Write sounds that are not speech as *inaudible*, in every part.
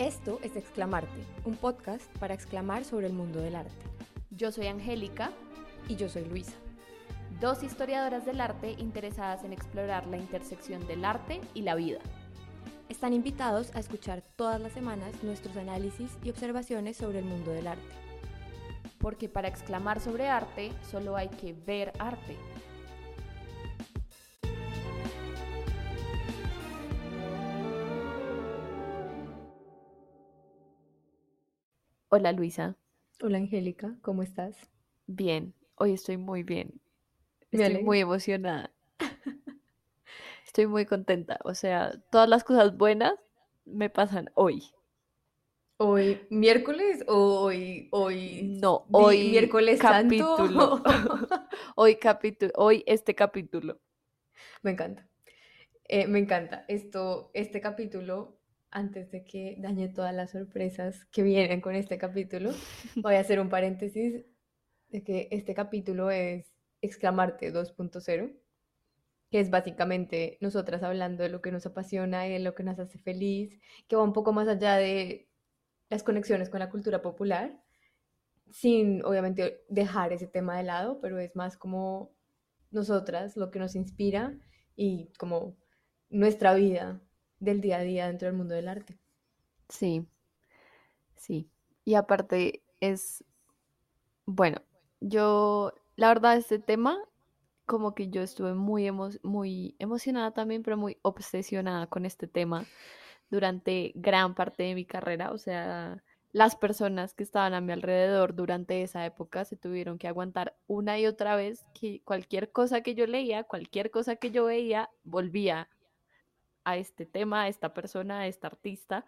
Esto es Exclamarte, un podcast para exclamar sobre el mundo del arte. Yo soy Angélica Y yo soy Luisa. dos historiadoras del arte interesadas en explorar la intersección del arte y la vida. Están invitados a escuchar todas las semanas nuestros análisis y observaciones sobre el mundo del arte. Porque para exclamar sobre arte solo hay que ver arte. Hola Luisa, Hola Angélica, ¿cómo estás? bien, hoy estoy muy bien, estoy muy emocionada, estoy muy contenta, o sea, todas las cosas buenas me pasan hoy. ¿Hoy miércoles o hoy, hoy No, hoy miércoles capítulo. santo? *laughs* *laughs* Hoy capítulo, hoy este capítulo. Me encanta. Eh, me encanta. Esto, este capítulo, antes de que dañe todas las sorpresas que vienen con este capítulo, voy a hacer un paréntesis de que este capítulo es Exclamarte 2.0, que es básicamente nosotras hablando de lo que nos apasiona y de lo que nos hace feliz, que va un poco más allá de las conexiones con la cultura popular, sin obviamente dejar ese tema de lado, pero es más como nosotras, lo que nos inspira y como nuestra vida del día a día dentro del mundo del arte. Sí, sí. Y aparte es, bueno, yo, la verdad, este tema, como que yo estuve muy, emo- muy emocionada también, pero muy obsesionada con este tema durante gran parte de mi carrera. O sea, las personas que estaban a mi alrededor durante esa época se tuvieron que aguantar una y otra vez que cualquier cosa que yo leía, cualquier cosa que yo veía, volvía a este tema, esta persona, a esta artista.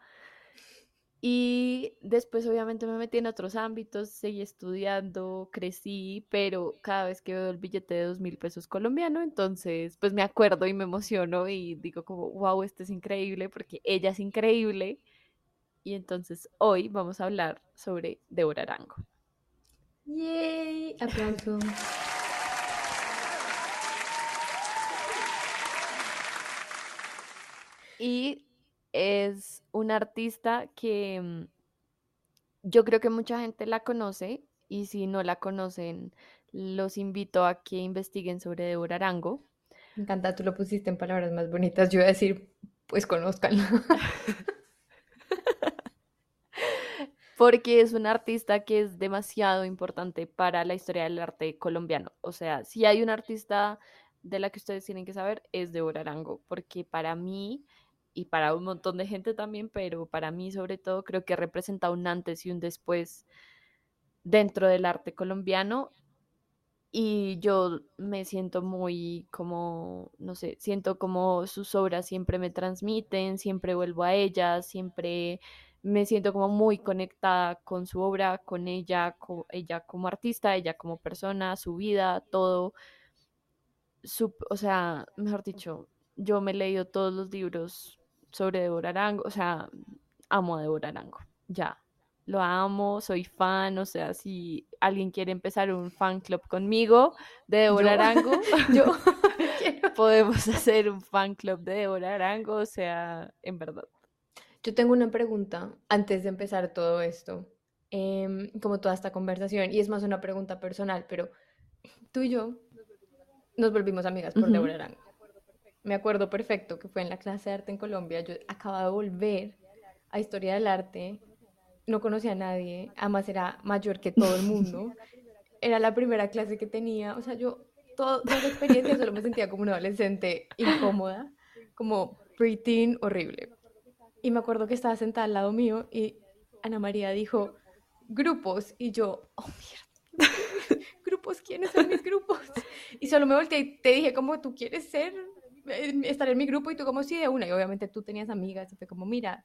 Y después obviamente me metí en otros ámbitos, seguí estudiando, crecí, pero cada vez que veo el billete de dos mil pesos colombiano, entonces pues me acuerdo y me emociono y digo como, wow, este es increíble porque ella es increíble. Y entonces hoy vamos a hablar sobre Débora Arango. ¡Yay! Aplauso. Y es una artista que mm, yo creo que mucha gente la conoce y si no la conocen, los invito a que investiguen sobre Débora Arango. Me encanta, tú lo pusiste en palabras más bonitas. Yo iba a decir, pues conózcanla. *laughs* porque es una artista que es demasiado importante para la historia del arte colombiano. O sea, si hay una artista de la que ustedes tienen que saber, es Débora Arango, porque para mí y para un montón de gente también, pero para mí sobre todo creo que representa un antes y un después dentro del arte colombiano y yo me siento muy como, no sé, siento como sus obras siempre me transmiten, siempre vuelvo a ellas, siempre me siento como muy conectada con su obra, con ella, ella como artista, ella como persona, su vida, todo. Su, o sea, mejor dicho, yo me he leído todos los libros sobre Débora Arango, o sea, amo a Débora Arango, ya. Lo amo, soy fan, o sea, si alguien quiere empezar un fan club conmigo de Débora Yo. Arango, *laughs* Yo *laughs* podemos hacer un fan club de Débora Arango, o sea, en verdad. Yo tengo una pregunta antes de empezar todo esto, em, como toda esta conversación, y es más una pregunta personal, pero tú y yo nos volvimos amigas por. Débora Arango. Me acuerdo perfecto que fue en la clase de arte en Colombia. Yo acababa de volver a Historia del Arte, no conocía a nadie, además era mayor que todo el mundo. *laughs* Era la primera clase que tenía, o sea, yo todo- toda esa experiencia solo me sentía como una adolescente incómoda, como preteen horrible. Y me acuerdo que estaba sentada al lado mío y Ana María dijo, grupos, y yo, oh mierda, *laughs* grupos, ¿quiénes son mis grupos? Y solo me volteé y te dije, como tú quieres ser, estar en mi grupo? Y tú como sí, de una. Y obviamente tú tenías amigas y fue como, mira,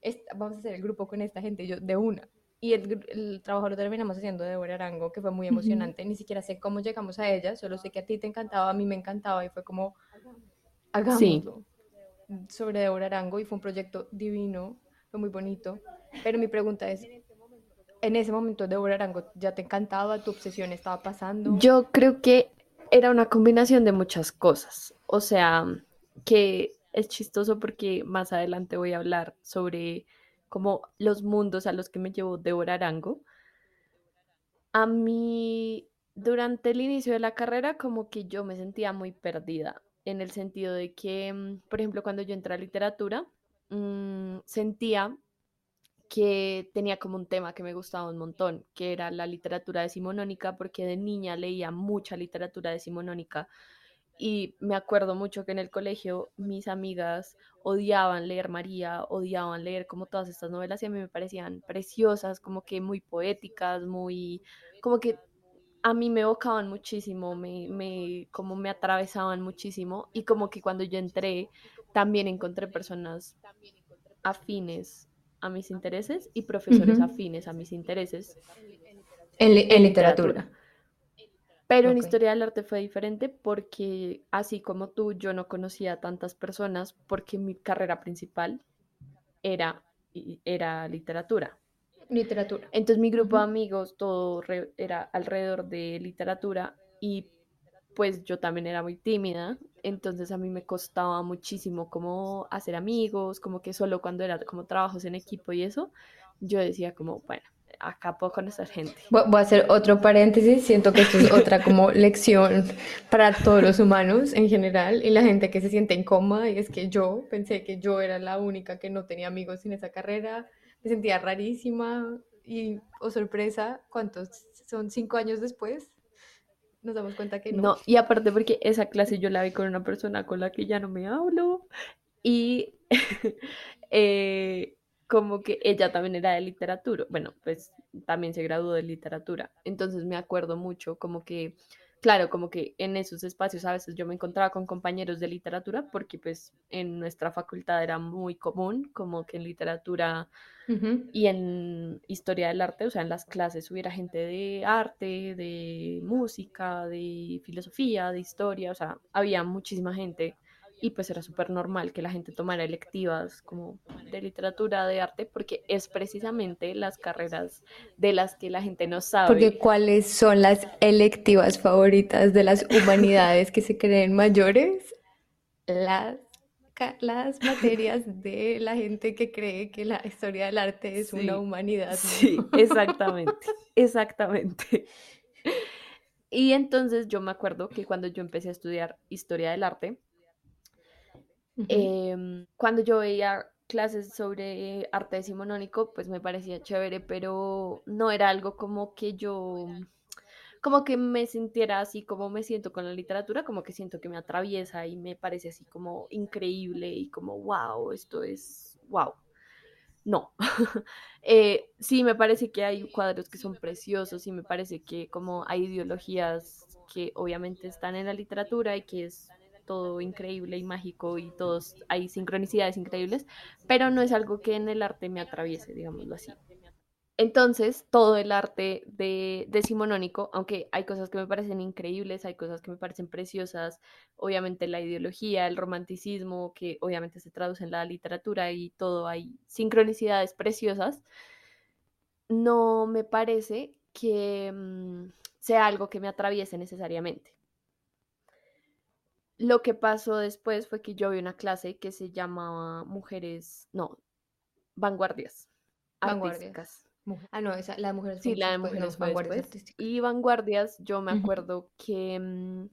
esta- vamos a hacer el grupo con esta gente, y yo de una. Y el, el trabajo lo terminamos haciendo de Débora Arango, que fue muy emocionante. Ni siquiera sé cómo llegamos a ella, solo sé que a ti te encantaba, a mí me encantaba y fue como, Sí. hagámoslo. Sobre Débora Arango y fue un proyecto divino, fue muy bonito. Pero mi pregunta es, en ese momento Débora Arango ya te encantaba, tu obsesión estaba pasando. Yo creo que era una combinación de muchas cosas. O sea, que es chistoso porque más adelante voy a hablar sobre como los mundos a los que me llevó de Arango. A mí, durante el inicio de la carrera, como que yo me sentía muy perdida, en el sentido de que, mm, por ejemplo, cuando yo entré a literatura, mm, sentía que tenía como un tema que me gustaba un montón, que era la literatura decimonónica, porque de niña leía mucha literatura decimonónica. Y me acuerdo mucho que en el colegio mis amigas odiaban leer María, odiaban leer como todas estas novelas y a mí me parecían preciosas, como que muy poéticas, muy, como que a mí me evocaban muchísimo, me, me, como me atravesaban muchísimo. Y como que cuando yo entré también encontré personas afines a mis intereses y profesores afines a mis intereses. En, literatura. Pero en historia del arte fue diferente porque, así como tú, yo no conocía a tantas personas porque mi carrera principal era, era literatura. Literatura. Entonces mi grupo de amigos todo era alrededor de literatura y pues yo también era muy tímida, entonces a mí me costaba muchísimo como hacer amigos, como que solo cuando era como trabajos en equipo y eso, yo decía como, bueno, acá puedo conocer gente. Voy a hacer otro paréntesis, siento que esto es otra como *laughs* lección para todos los humanos en general y la gente que se siente incómoda y es que yo pensé que yo era la única que no tenía amigos en esa carrera, me sentía rarísima y, oh sorpresa, ¿cuántos? Son cinco años después nos damos cuenta que no. No, y aparte porque esa clase yo la vi con una persona con la que ya no me hablo y *laughs* eh, como que ella también era de literatura, bueno, pues también se graduó de literatura, entonces me acuerdo mucho como que, claro, como que en esos espacios a veces yo me encontraba con compañeros de literatura porque pues en nuestra facultad era muy común como que en literatura y en historia del arte, o sea, en las clases hubiera gente de arte, de música, de filosofía, de historia, o sea, había muchísima gente y pues era súper normal que la gente tomara electivas como de literatura, de arte, porque es precisamente las carreras de las que la gente no sabe. Porque cuáles son las electivas favoritas de las humanidades que se creen mayores? Las, las materias de la gente que cree que la historia del arte es una humanidad. Sí, exactamente, exactamente. Y entonces yo me acuerdo que cuando yo empecé a estudiar historia del arte, Em, cuando yo veía clases sobre arte decimonónico, pues me parecía chévere, pero no era algo como que yo, como que me sintiera así como me siento con la literatura, como que siento que me atraviesa y me parece así como increíble y como, wow, esto es, wow. No, *laughs* eh, sí me parece que hay cuadros que son preciosos y me parece que como hay ideologías que obviamente están en la literatura y que es todo increíble y mágico y todos hay sincronicidades increíbles, pero no es algo que en el arte me atraviese, digámoslo así. Entonces, todo el arte de, decimonónico, aunque hay cosas que me parecen increíbles, hay cosas que me parecen preciosas, obviamente la ideología, el romanticismo, que obviamente se traduce en la literatura y todo, hay sincronicidades preciosas, no me parece que mm, sea algo que me atraviese necesariamente. Lo que pasó después fue que yo vi una clase que se llamaba Mujeres, no, Vanguardias. Vanguardias. Ah, no, esa, la de mujeres. Sí, la de mujeres vanguardias artísticas. Y vanguardias, yo me acuerdo que mm,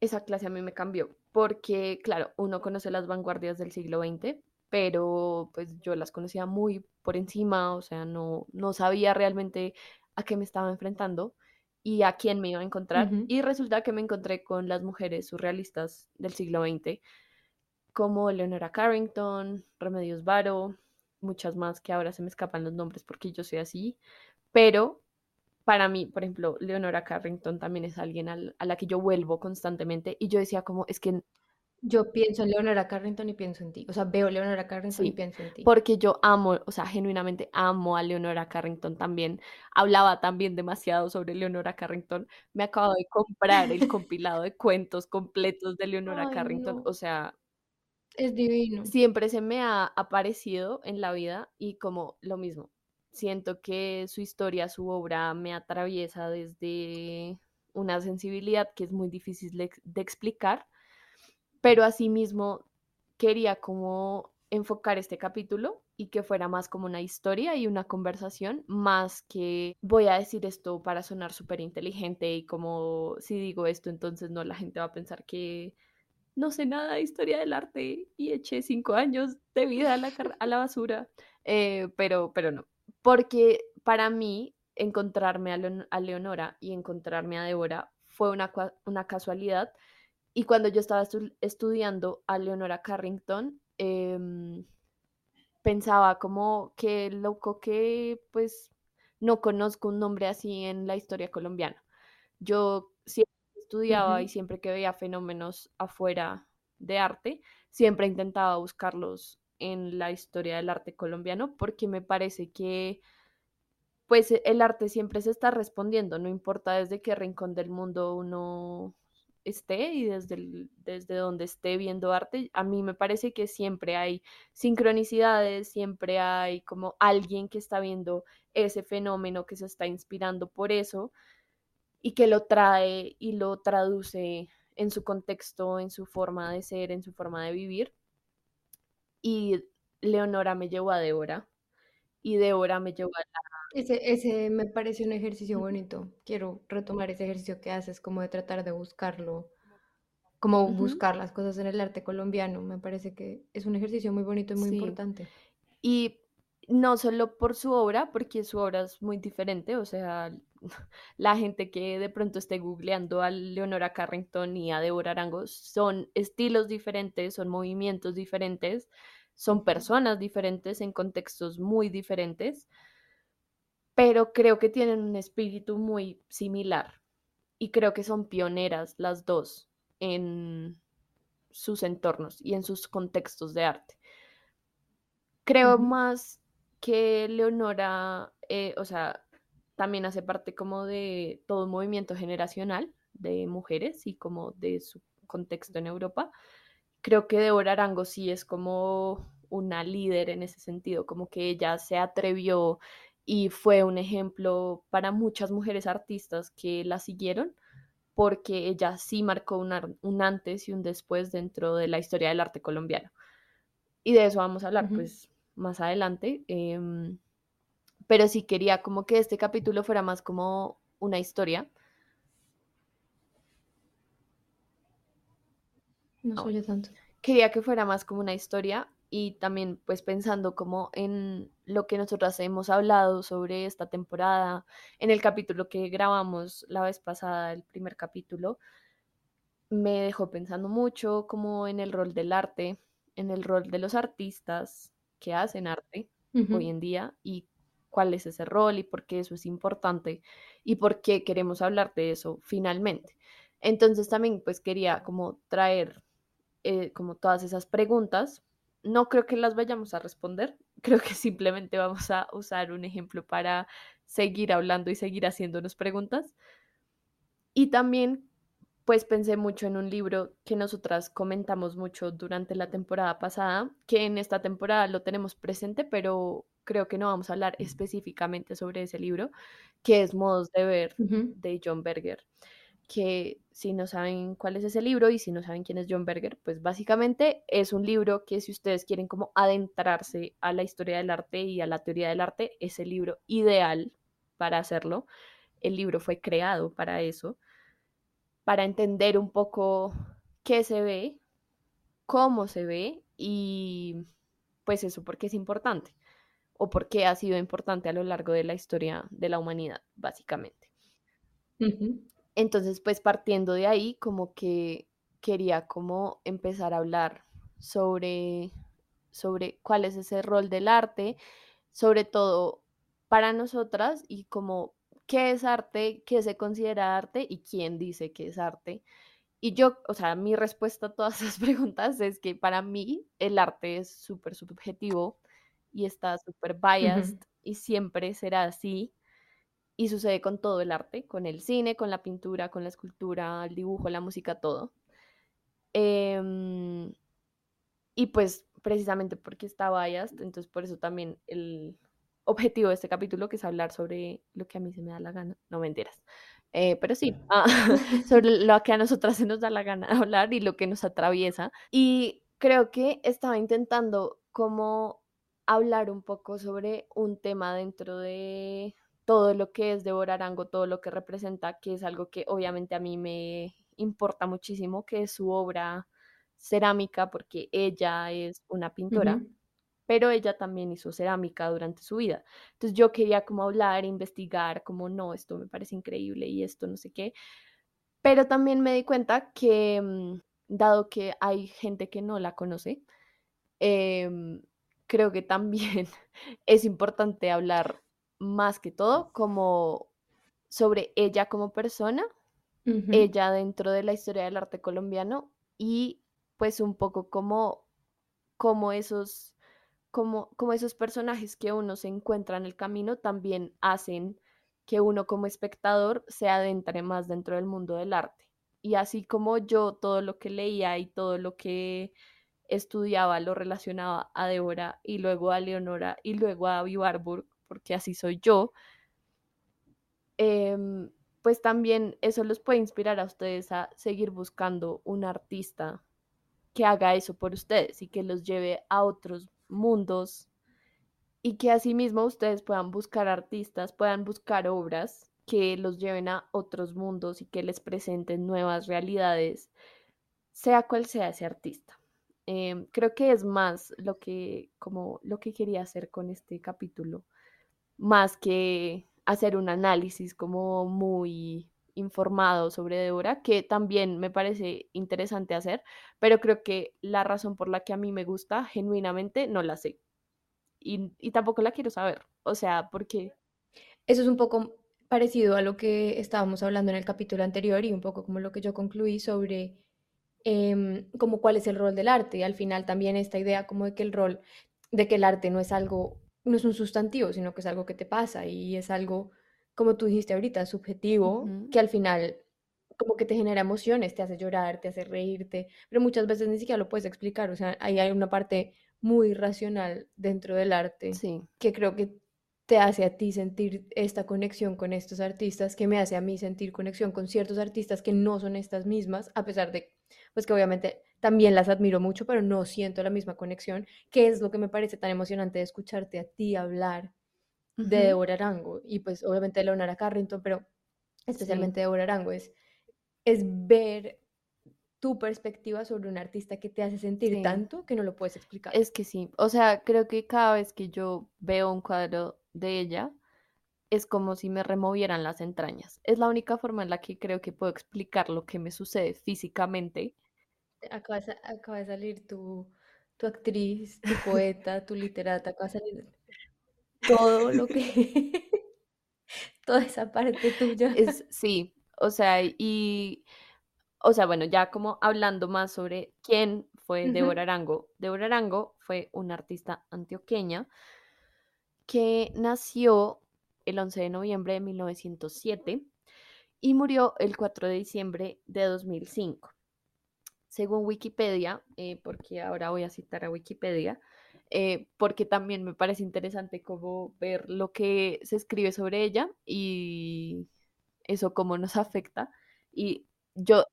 esa clase a mí me cambió, porque claro, uno conoce las vanguardias del siglo XX, pero pues yo las conocía muy por encima, o sea, no, no sabía realmente a qué me estaba enfrentando y a quién me iba a encontrar. Y resulta que me encontré con las mujeres surrealistas del siglo XX, como Leonora Carrington, Remedios Varo, muchas más que ahora se me escapan los nombres porque yo soy así, pero para mí, por ejemplo, Leonora Carrington también es alguien a la que yo vuelvo constantemente y yo decía como, es que yo pienso en Leonora Carrington y pienso en ti. O sea, veo Leonora Carrington y pienso en ti. Porque yo amo, o sea, genuinamente amo a Leonora Carrington también. Hablaba también demasiado sobre Leonora Carrington. Me acabo de comprar el compilado de cuentos completos de *laughs* Leonora Carrington. O sea, es divino. Siempre se me ha aparecido en la vida y como lo mismo. Siento que su historia, su obra me atraviesa desde una sensibilidad que es muy difícil de explicar pero asimismo quería como enfocar este capítulo y que fuera más como una historia y una conversación, más que voy a decir esto para sonar súper inteligente y como si digo esto, entonces no, la gente va a pensar que no sé nada de historia del arte y eché cinco años de vida a la, a la basura, eh, pero, pero no, porque para mí encontrarme a, Leonora y encontrarme a Débora fue una, una casualidad y cuando yo estaba estudiando a Leonora Carrington, em, pensaba como que loco que pues no conozco un nombre así en la historia colombiana. Yo siempre estudiaba y siempre que veía fenómenos afuera de arte, siempre intentaba buscarlos en la historia del arte colombiano porque me parece que pues el arte siempre se está respondiendo, no importa desde qué rincón del mundo uno esté y desde, desde donde esté viendo arte, a mí me parece que siempre hay sincronicidades, siempre hay como alguien que está viendo ese fenómeno, que se está inspirando por eso y que lo trae y lo traduce en su contexto, en su forma de ser, en su forma de vivir. Y Leonora me llevó a Débora y Débora me llevó a la ese, ese me parece un ejercicio bonito. Quiero retomar ese ejercicio que haces, como de tratar de buscarlo, como buscar las cosas en el arte colombiano. Me parece que es un ejercicio muy bonito y muy importante. Y no solo por su obra, porque su obra es muy diferente, o sea, *laughs* la gente que de pronto esté googleando a Leonora Carrington y a Deborah Arango son estilos diferentes, son movimientos diferentes, son personas diferentes en contextos muy diferentes pero creo que tienen un espíritu muy similar y creo que son pioneras las dos en sus entornos y en sus contextos de arte. Creo más que Leonora, eh, o sea, también hace parte como de todo un movimiento generacional de mujeres y como de su contexto en Europa. Creo que Deborah Arango sí es como una líder en ese sentido, como que ella se atrevió y fue un ejemplo para muchas mujeres artistas que la siguieron porque ella sí marcó un, antes y un después dentro de la historia del arte colombiano. Y de eso vamos a hablar pues más adelante. Em, pero sí quería como que este capítulo fuera más como una historia. No soy tanto. Quería que fuera más como una historia y también pues pensando como en lo que nosotras hemos hablado sobre esta temporada, en el capítulo que grabamos la vez pasada, el primer capítulo, me dejó pensando mucho como en el rol del arte, en el rol de los artistas que hacen arte hoy en día y cuál es ese rol y por qué eso es importante y por qué queremos hablar de eso finalmente. Entonces también pues quería como traer eh, como todas esas preguntas no creo que las vayamos a responder, *laughs* creo que simplemente vamos a usar un ejemplo para seguir hablando y seguir haciéndonos preguntas. Y también, pues pensé mucho en un libro que nosotras comentamos mucho durante la temporada pasada, que en esta temporada lo tenemos presente, pero creo que no vamos a hablar específicamente sobre ese libro, que es Modos de Ver de John Berger que si no saben cuál es ese libro y si no saben quién es John Berger, pues básicamente es un libro que si ustedes quieren como adentrarse a la historia del arte y a la teoría del arte, es el libro ideal para hacerlo. El libro fue creado para eso, para entender un poco qué se ve, cómo se ve y pues eso porque es importante o porque ha sido importante a lo largo de la historia de la humanidad, básicamente. Entonces, pues partiendo de ahí, como que quería como empezar a hablar sobre, sobre cuál es ese rol del arte, sobre todo para nosotras y como qué es arte, qué se considera arte y quién dice que es arte. Y yo, o sea, mi respuesta a todas *laughs* esas preguntas es que para mí el arte es súper subjetivo y está súper biased y siempre será así y sucede con todo el arte, con el cine, con la pintura, con la escultura, el dibujo, la música, todo. Em, y pues precisamente porque está biased, entonces por eso también el objetivo de este capítulo, que es hablar sobre lo que a mí se me da la gana, no mentiras, eh, pero sí, ah, *laughs* sobre lo que a nosotras se nos da la gana *laughs* hablar y lo que nos atraviesa. Y creo que estaba intentando como hablar un poco sobre un tema dentro de todo lo que es de Arango, todo lo que representa, que es algo que obviamente a mí me importa muchísimo, que es su obra cerámica, porque ella es una pintora, pero ella también hizo cerámica durante su vida. Entonces yo quería como hablar, investigar, como no, esto me parece increíble y esto no sé qué, pero también me di cuenta que, mm, dado que hay gente que no la conoce, em, creo que también *laughs* es importante hablar más que todo como sobre ella como persona, ella dentro de la historia del arte colombiano y pues un poco como, como esos como, como esos personajes que uno se encuentra en el camino también hacen que uno como espectador se adentre más dentro del mundo del arte. Y así como yo todo lo que leía y todo lo que estudiaba lo relacionaba a Débora y luego a Leonora y luego a Vivarburg, porque así soy yo, em, pues también eso los puede inspirar a ustedes a seguir buscando un artista que haga eso por ustedes y que los lleve a otros mundos y que asimismo ustedes puedan buscar artistas, puedan buscar obras que los lleven a otros mundos y que les presenten nuevas realidades, sea cual sea ese artista. Em, creo que es más lo que, como lo que quería hacer con este capítulo, más que hacer un análisis como muy informado sobre Débora, que también me parece interesante hacer, pero creo que la razón por la que a mí me gusta, genuinamente, no la sé. Y, y tampoco la quiero saber. O sea, porque... Eso es un poco parecido a lo que estábamos hablando en el capítulo anterior y un poco como lo que yo concluí sobre em, como cuál es el rol del arte. Y al final también esta idea como de que el rol, de que el arte no es algo, no es un sustantivo, sino que es algo que te pasa y es algo como tú dijiste ahorita, subjetivo, que al final como que te genera emociones, te hace llorar, te hace reírte, pero muchas veces ni siquiera lo puedes explicar, o sea, ahí hay una parte muy racional dentro del arte que creo que te hace a ti sentir esta conexión con estos artistas, que me hace a mí sentir conexión con ciertos artistas que no son estas mismas, a pesar de, pues que obviamente también las admiro mucho, pero no siento la misma conexión, que es lo que me parece tan emocionante de escucharte a ti hablar de Deborah Arango y pues obviamente de Leonora Carrington, pero especialmente de Deborah Arango, es, es ver tu perspectiva sobre un artista que te hace sentir tanto que no lo puedes explicar. Es que sí, o sea, creo que cada vez que yo veo un cuadro de ella, es como si me removieran las entrañas. Es la única forma en la que creo que puedo explicar lo que me sucede físicamente. Acaba de, acaba de salir tu, tu actriz, tu poeta, tu literata, acaba de salir todo lo que, *laughs* toda esa parte tuya. Es, sí, o sea, y, o sea, bueno, ya como hablando más sobre quién fue Débora Arango. Débora Arango fue una artista antioqueña que nació el 11 de noviembre de 1907 y murió el 4 de diciembre de 2005. Según Wikipedia, eh, porque ahora voy a citar a Wikipedia, eh, porque también me parece interesante como ver lo que se escribe sobre ella y eso cómo nos afecta. Y yo...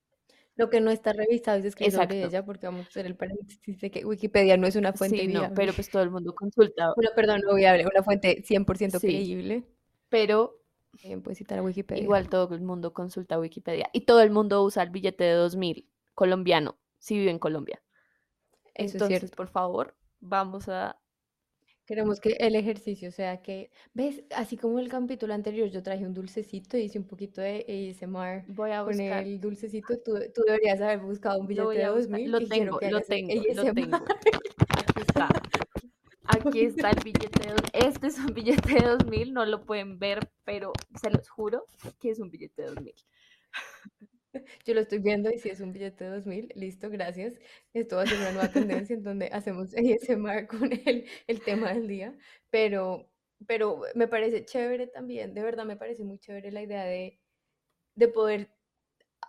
Lo que no está revisado y se escribe sobre ella, porque vamos a hacer el paréntesis de que Wikipedia no es una fuente sí, no, pero pues todo el mundo consulta. Una, perdón, no viable, una fuente 100% creíble. Pero Bien, puedes citar a Wikipedia. Igual todo el mundo consulta Wikipedia. Y todo el mundo usa el billete de 2000 colombiano, si vive en Colombia. Eso Entonces, es cierto. por favor, vamos a... Queremos que el ejercicio sea que, ¿ves? Así como el capítulo anterior yo traje un dulcecito y hice un poquito de ASMR Voy a buscar. con el dulcecito, tú, tú deberías haber buscado un billete de 2000 Lo tengo, lo tengo, lo tengo. Aquí está. *laughs* Aquí está el billete de 2000. Este es un billete de 2000, no lo pueden ver, pero se los juro que es un billete de 2000. Yo lo estoy viendo y si es un billete de 2000, listo, gracias. Esto va a ser una nueva tendencia en donde hacemos ASMR con el, el tema del día, pero, pero me parece chévere también, de verdad me parece muy chévere la idea de, de poder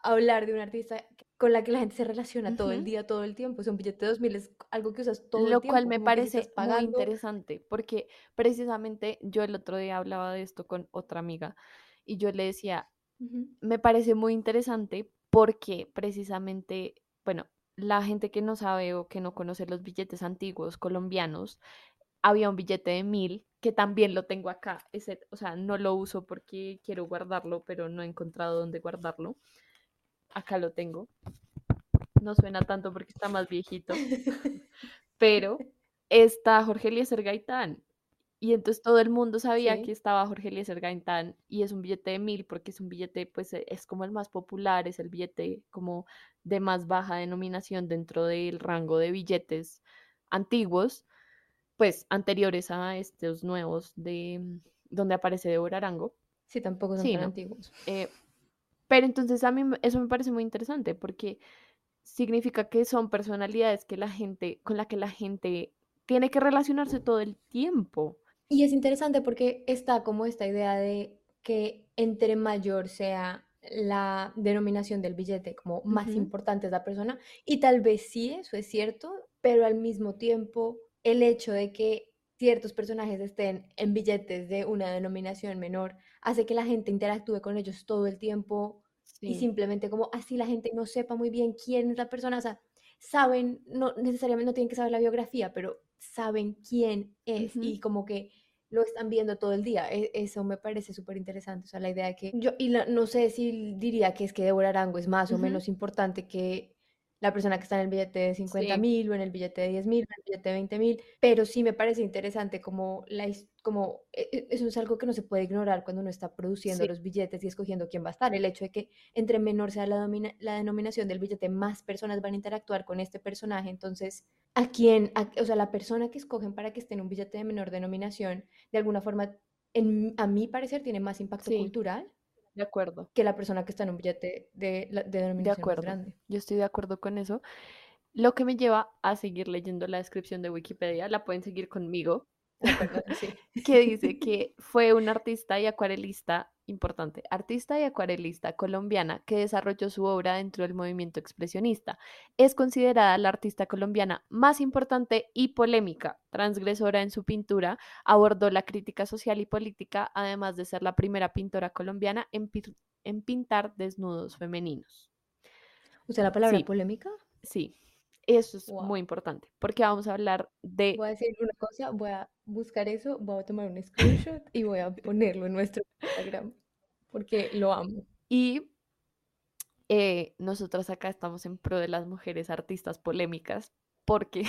hablar de un artista con la que la gente se relaciona todo el día, todo el tiempo. O sea, un billete de 2000 es algo que usas todo el tiempo. Lo cual me parece muy interesante, porque precisamente yo el otro día hablaba de esto con otra amiga y yo le decía, me parece muy interesante porque precisamente, bueno, la gente que no sabe o que no conoce los billetes antiguos colombianos, había un billete de mil que también lo tengo acá. Ese, o sea, no lo uso porque quiero guardarlo, pero no he encontrado dónde guardarlo. Acá lo tengo. No suena tanto porque está más viejito. *laughs* pero está Jorge Eliezer Gaitán. Y entonces todo el mundo sabía que estaba Jorge Eliezer Gaitán y es un billete de mil porque es un billete, pues e, es como el más popular, es el billete como de más baja denominación dentro del rango de billetes antiguos, pues anteriores a estos nuevos de mm, donde aparece de Arango. Sí, tampoco son tan antiguos. Eh, pero entonces a mí eso me parece muy interesante porque significa que son personalidades que la gente, con la que la gente tiene que relacionarse todo el tiempo. Y es interesante porque está como esta idea de que entre mayor sea la denominación del billete, como más importante es la persona, y tal vez sí, eso es cierto, pero al mismo tiempo el hecho de que ciertos personajes estén en billetes de una denominación menor hace que la gente interactúe con ellos todo el tiempo y simplemente como así la gente no sepa muy bien quién es la persona, o sea, saben, no necesariamente no tienen que saber la biografía, pero saben quién es y como que lo están viendo todo el día. E, eso me parece súper interesante. O sea, la idea de que yo, y no sé si diría que es que Débora Arango es más o menos importante que la persona que está en el billete de 50 mil o en el billete de 10 mil o en el billete de 20 mil, pero sí me parece interesante como, la, como e, e, eso es algo que no se puede ignorar cuando uno está produciendo los billetes y escogiendo quién va a estar. El hecho de que entre menor sea la, la denominación del billete, más personas van a interactuar con este personaje. Entonces, a quién, o sea, la persona que escogen para que esté en un billete de menor denominación, de alguna forma, en, a mi parecer, tiene más impacto cultural de acuerdo. Que la persona que está en un billete de, de denominación de acuerdo. grande. Yo estoy de acuerdo con eso. Lo que me lleva a seguir leyendo la descripción de Wikipedia, la pueden seguir conmigo, que dice que fue un artista y acuarelista importante, artista y acuarelista colombiana que desarrolló su obra dentro del movimiento expresionista. Es considerada la artista colombiana más importante y polémica, transgresora en su pintura, abordó la crítica social y política, además de ser la primera pintora colombiana en, pintar desnudos femeninos. ¿Usa la palabra polémica? Sí. Eso es muy importante, porque vamos a hablar de... Voy a decir una cosa, voy a buscar eso, voy a tomar un screenshot y voy a ponerlo en nuestro Instagram, porque lo amo. Y eh, nosotras acá estamos en pro de las mujeres artistas polémicas, porque...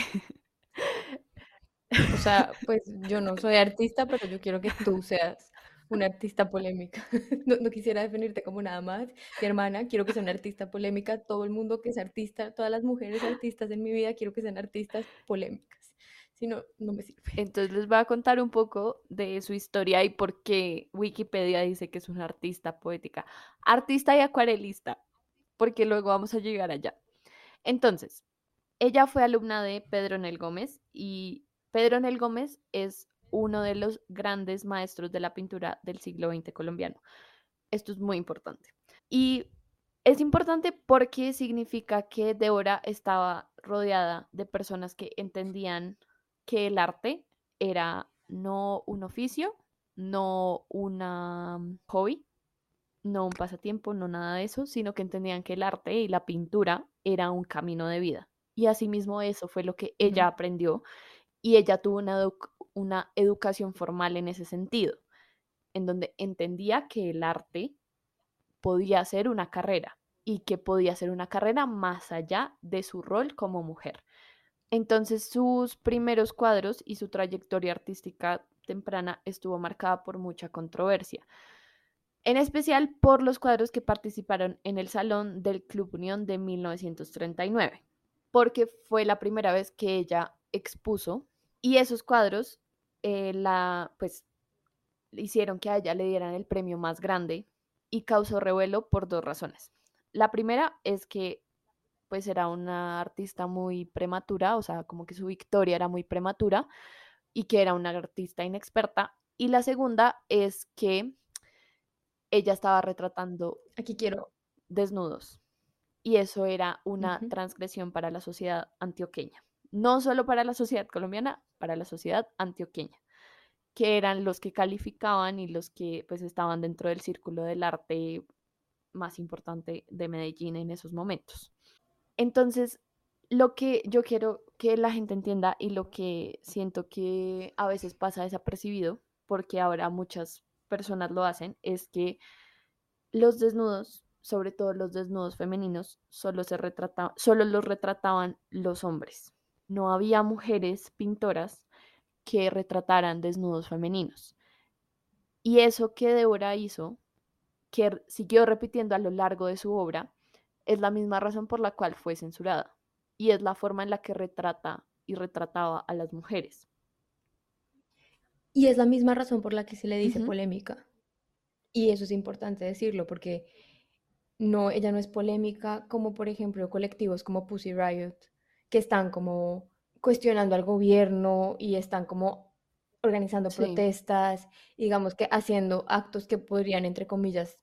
*laughs* o sea, pues yo no soy artista, pero yo quiero que tú seas una artista polémica. *laughs* No, quisiera definirte como nada más. Mi hermana, quiero que sea una artista polémica. Todo el mundo que es artista, todas las mujeres artistas en mi vida, quiero que sean artistas polémicas. Si no, no me sirve. Entonces les voy a contar un poco de su historia y por qué Wikipedia dice que es una artista poética. Artista y acuarelista, porque luego vamos a llegar allá. Entonces, ella fue alumna de Pedro Nel Gómez y Pedro Nel Gómez es uno de los grandes maestros de la pintura del siglo XX colombiano. Esto es muy importante. Y es importante porque significa que Débora estaba rodeada de personas que entendían que el arte era no un oficio, no una mm, hobby, no un pasatiempo, no nada de eso, sino que entendían que el arte y la pintura era un camino de vida. Y asimismo eso fue lo que ella aprendió y ella tuvo una, una educación formal en ese sentido, en donde entendía que el arte podía ser una carrera y que podía ser una carrera más allá de su rol como mujer. Entonces sus primeros cuadros y su trayectoria artística temprana estuvo marcada por mucha controversia, en especial por los cuadros que participaron en el Salón del Club Unión de 1939, porque fue la primera vez que ella expuso y esos cuadros eh, la, pues, hicieron que a ella le dieran el premio más grande y causó revuelo por dos razones. La primera es que pues era una artista muy prematura, o sea, como que su victoria era muy prematura y que era una artista inexperta. Y la segunda es que ella estaba retratando aquí quiero desnudos y eso era una transgresión para la sociedad antioqueña no solo para la sociedad colombiana, para la sociedad antioqueña, que eran los que calificaban y los que pues estaban dentro del círculo del arte más importante de Medellín en esos momentos. Entonces, lo que yo quiero que la gente entienda y lo que siento que a veces pasa desapercibido, porque ahora muchas personas lo hacen, es que los desnudos, sobre todo los desnudos femeninos, solo, se retrata, solo los retrataban los hombres. No había mujeres pintoras que retrataran desnudos femeninos. Y eso que Débora hizo, que siguió repitiendo a lo largo de su obra, es la misma razón por la cual fue censurada. Y es la forma en la que retrata y retrataba a las mujeres. Y es la misma razón por la que se le dice polémica. Y eso es importante decirlo, porque no, ella no es polémica como, por ejemplo, colectivos como Pussy Riot, que están como cuestionando al gobierno y están como organizando protestas, digamos que haciendo actos que podrían, entre comillas,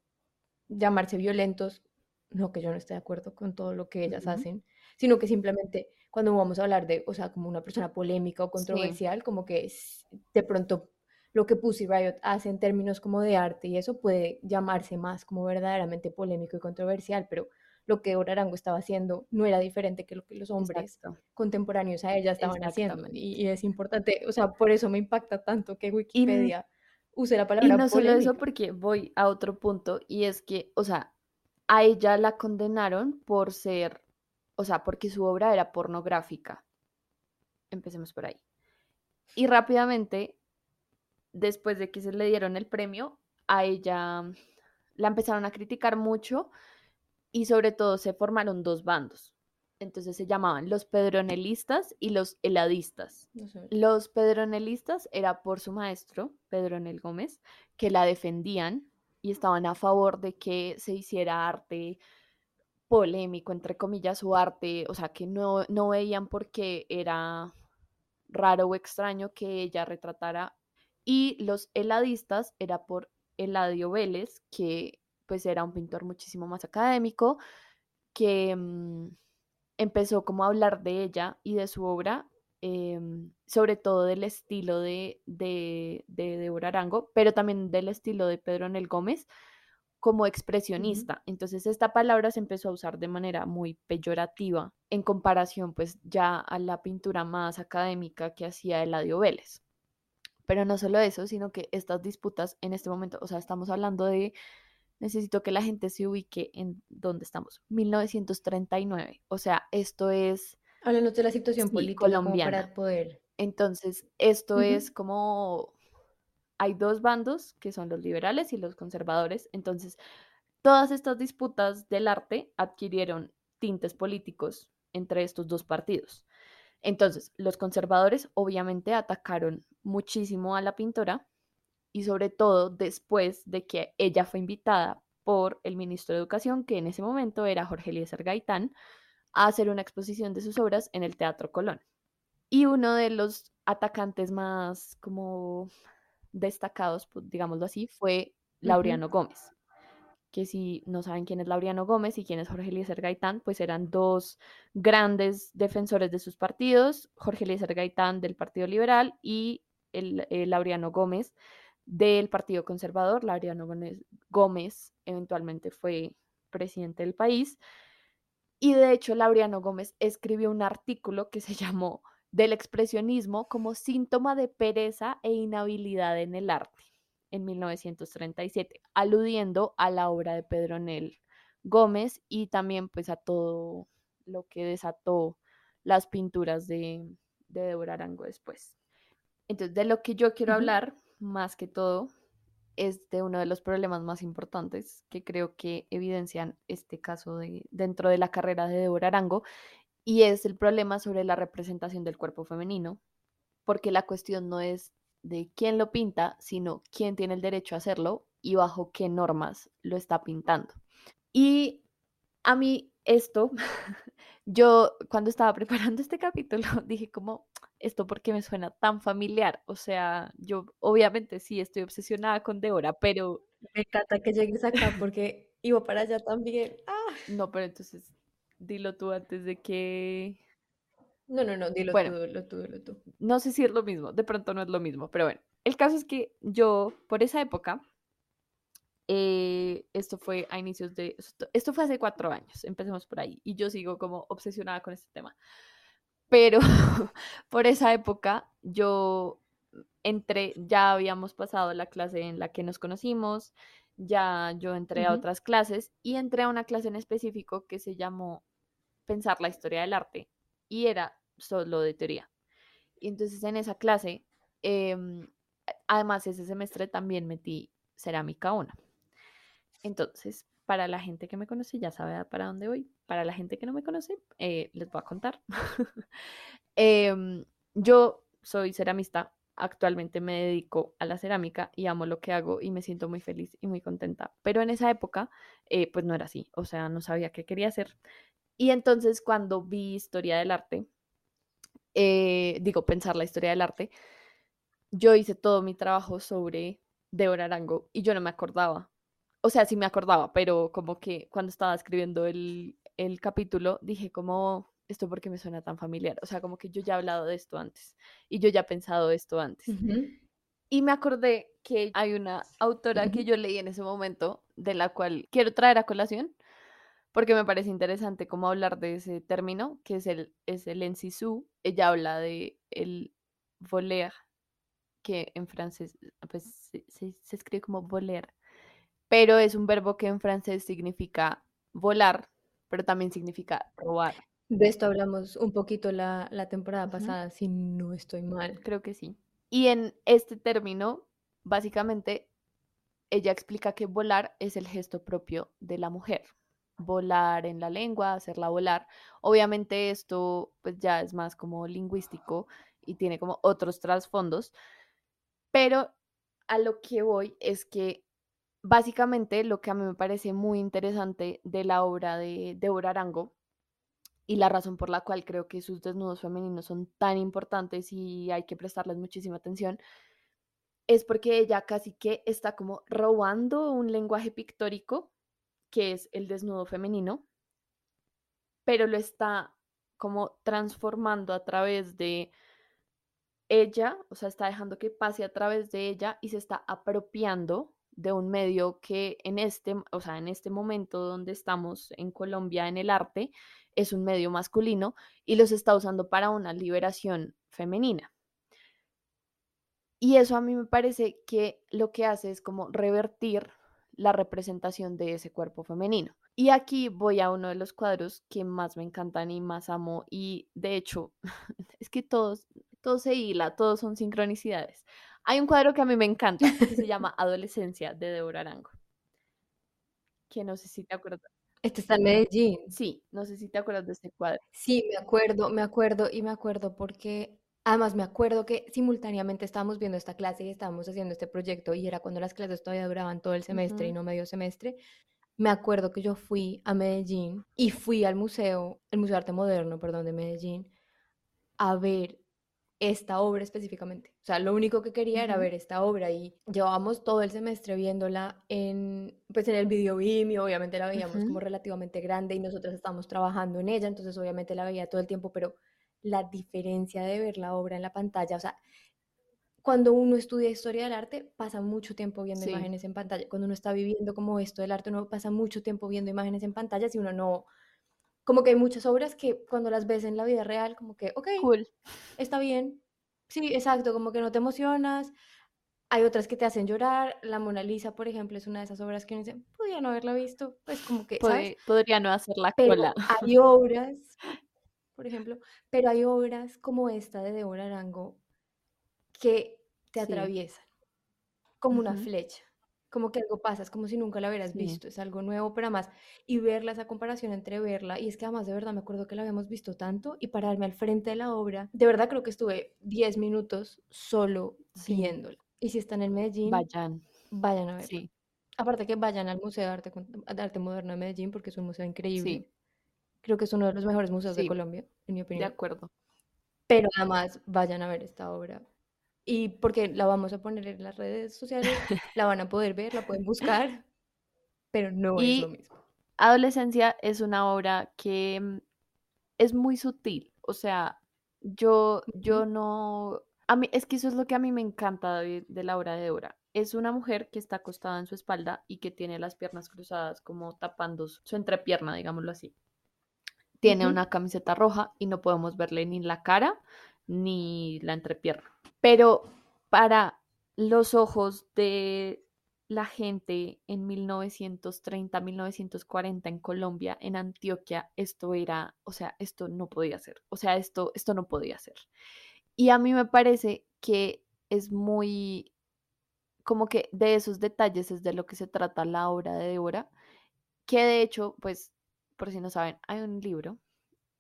llamarse violentos, no que yo no esté de acuerdo con todo lo que ellas hacen, sino que simplemente cuando vamos a hablar de, o sea, como una persona polémica o controversial, como que de pronto lo que Pussy Riot hace en términos como de arte y eso puede llamarse más como verdaderamente polémico y controversial, pero lo que Orarango estaba haciendo no era diferente que lo que los hombres contemporáneos a ella estaban haciendo. Y, es importante, o sea, por eso me impacta tanto que Wikipedia use la palabra Y no solo eso, porque voy a otro punto, y es que, o sea, a ella la condenaron por ser, o sea, porque su obra era pornográfica. Empecemos por ahí. Y rápidamente después de que se le dieron el premio, a ella la empezaron a criticar mucho y sobre todo se formaron dos bandos. Entonces se llamaban los pedronelistas y los heladistas. Los pedronelistas era por su maestro, Pedronel Gómez, que la defendían y estaban a favor de que se hiciera arte polémico, entre comillas, su arte, o sea, que no, no veían por qué era raro o extraño que ella retratara y los heladistas era por Eladio Vélez, que pues era un pintor muchísimo más académico, que mm, empezó como a hablar de ella y de su obra, em, sobre todo del estilo de, de, de, Arango, pero también del estilo de Pedro Nel Gómez como expresionista. Entonces esta palabra se empezó a usar de manera muy peyorativa en comparación pues ya a la pintura más académica que hacía Eladio Vélez. Pero no solo eso, sino que estas disputas en este momento, o sea, estamos hablando de, necesito que la gente se ubique en dónde estamos, 1939. O sea, esto es... Hablando de la situación política colombiana. para poder... Entonces, esto es como... Hay dos bandos, que son los liberales y los conservadores. Entonces, todas estas disputas del arte adquirieron tintes políticos entre estos dos partidos. Entonces, los conservadores obviamente atacaron muchísimo a la pintora y sobre todo después de que ella fue invitada por el ministro de Educación, que en ese momento era Jorge Eliezer Gaitán, a hacer una exposición de sus obras en el Teatro Colón. Y uno de los atacantes más como destacados, digámoslo así, fue Laureano Gómez que si no saben quién es Laureano Gómez y quién es Jorge Eliezer Gaitán, pues eran dos grandes defensores de sus partidos, Jorge Eliezer Gaitán del Partido Liberal y el, Laureano Gómez del Partido Conservador. Laureano Gómez eventualmente fue presidente del país. Y de hecho, Laureano Gómez escribió un artículo que se *laughs* llamó Del expresionismo como síntoma de pereza e inhabilidad en el arte en 1937, aludiendo a la obra de Pedro Nel Gómez y también pues a todo lo que desató las pinturas de, de Débora Arango después. Entonces, de lo que yo quiero hablar, más que todo, es de uno de los problemas más importantes que creo que evidencian este caso de, dentro de la carrera de Débora Arango, y es el problema sobre la representación del cuerpo femenino, porque la cuestión no es de quién lo pinta, sino quién tiene el derecho a hacerlo y bajo qué normas lo está pintando. Y a mí esto, *laughs* yo cuando estaba preparando este capítulo *laughs* dije como, esto porque me suena tan familiar, o sea, yo obviamente sí estoy obsesionada con Deora, pero... Me encanta que llegues acá porque iba para allá también. ¡Ah! No, pero entonces dilo tú antes de que no, no, no, dilo bueno, tú, dilo tú, dilo tú. No sé si es lo mismo, de pronto no es lo mismo, pero bueno, el caso es que yo, por esa época, eh, esto fue a inicios de, esto, fue hace cuatro años, empecemos por ahí, y yo sigo como obsesionada con este tema. Pero *laughs* por esa época yo entré, ya habíamos pasado la clase en la que nos conocimos, ya yo entré a otras clases y entré a una clase en específico que se llamó Pensar la historia del arte y era solo de teoría. Y entonces en esa clase, em, además ese semestre también metí cerámica 1. Entonces, para la gente que me conoce ya sabe para dónde voy. Para la gente que no me conoce, eh, les voy a contar. *laughs* Em, yo soy ceramista, actualmente me dedico a la cerámica y amo lo que hago y me siento muy feliz y muy contenta. Pero en esa época, eh, pues no era así, o sea, no sabía qué quería hacer. Y entonces cuando vi historia del arte, eh, digo, pensar la historia del arte, yo hice todo mi trabajo sobre Débora Arango y yo no me acordaba. O sea, sí me acordaba, pero como que cuando estaba escribiendo el, el capítulo dije como, esto porque me suena tan familiar. O sea, como que yo ya he hablado de esto antes y yo ya he pensado esto antes. Ujú. Y me acordé que hay una autora que yo leí en ese momento, de la cual quiero traer a colación, porque me parece interesante cómo hablar de ese término, que es el, es el. Ella habla de el voler, que en francés pues, se, se- se escribe como voler, pero es un verbo que en francés significa volar, pero también significa robar. De esto hablamos un poquito la, la temporada pasada, si no estoy mal. Creo que sí. Y en este término, básicamente, ella explica que volar es el gesto propio de la mujer. Volar en la lengua, hacerla volar. Obviamente esto pues ya es más como lingüístico y tiene como otros trasfondos, pero a lo que voy es que básicamente lo que a mí me parece muy interesante de la obra de Débora Arango y la razón por la cual creo que sus desnudos femeninos son tan importantes y hay que prestarles muchísima atención es porque ella casi que está como robando un lenguaje pictórico que es el desnudo femenino, pero lo está como transformando a través de ella, o sea, está dejando que pase a través de ella y se está apropiando de un medio que en este, o sea, en este momento donde estamos en Colombia en el arte es un medio masculino y los está usando para una liberación femenina. Y eso a mí me parece que lo que hace es como revertir la representación de ese cuerpo femenino. Y aquí voy a uno de los cuadros que más me encantan y más amo y de hecho *laughs* es que todos, todo se hila, todos son sincronicidades. Hay un cuadro que a mí me encanta que se llama Adolescencia de Débora Arango, que no sé si te acuerdas. Este está en Medellín. Sí, no sé si te acuerdas de este cuadro. Sí, me acuerdo, me acuerdo y me acuerdo porque además me acuerdo que simultáneamente estábamos viendo esta clase y estábamos haciendo este proyecto y era cuando las clases todavía duraban todo el semestre y no medio semestre. Me acuerdo que yo fui a Medellín y fui al museo, el Museo de Arte Moderno, perdón, de Medellín, a ver esta obra específicamente. O sea, lo único que quería era ver esta obra y llevábamos todo el semestre viéndola en, pues en el video BIM y obviamente la veíamos como relativamente grande y nosotros estábamos trabajando en ella, entonces obviamente la veía todo el tiempo, pero la diferencia de ver la obra en la pantalla, o sea, cuando uno estudia historia del arte, pasa mucho tiempo viendo Sí, imágenes en pantalla. Cuando uno está viviendo como esto del arte, uno pasa mucho tiempo viendo imágenes en pantallas y uno no, como que hay muchas obras que cuando las ves en la vida real, como que, ok, cool. está bien. Sí, exacto, como que no te emocionas. Hay otras que te hacen llorar. La Mona Lisa, por ejemplo, es una de esas obras que uno dice, podía no haberla visto, pues como que, ¿sabes? Pod- podría no hacer la Pero cola. hay obras, por ejemplo, pero hay obras como esta de Débora Arango que te Sí. atraviesan como una flecha, como que algo pasa, es como si nunca la hubieras Sí. visto, es algo nuevo, pero además, y verla, esa comparación entre verla, y es que además de verdad me acuerdo que la habíamos visto tanto, y pararme al frente de la obra, de verdad creo que estuve 10 minutos solo Sí. viéndola. Y si están en Medellín, Vayan. vayan a verla. Sí, Aparte que vayan al Museo de Arte, de Arte Moderno de Medellín, porque es un museo increíble. sí, Creo que es uno de los mejores museos de Colombia, en mi de opinión. acuerdo. Pero además vayan a ver esta obra. Y porque la vamos a poner en las redes sociales, la van a poder ver, la pueden buscar, pero no es lo mismo. Adolescencia es una obra que mm, es muy sutil. O sea, yo, yo no. A mí, es que eso es lo que a mí me encanta de, de la obra de Débora. Es una mujer que está acostada en su espalda y que tiene las piernas cruzadas, como tapando su su entrepierna, digámoslo así. tiene una camiseta roja y no podemos verle ni la cara ni la entrepierna. Pero para los ojos de la gente en 1930, 1940 en Colombia, en Antioquia, esto era, o sea, esto no podía ser, o sea, esto, esto no podía ser. Y a mí me parece que es muy, como que de esos detalles es de lo que se trata la obra de Débora, que de hecho, pues, por si no saben, hay un libro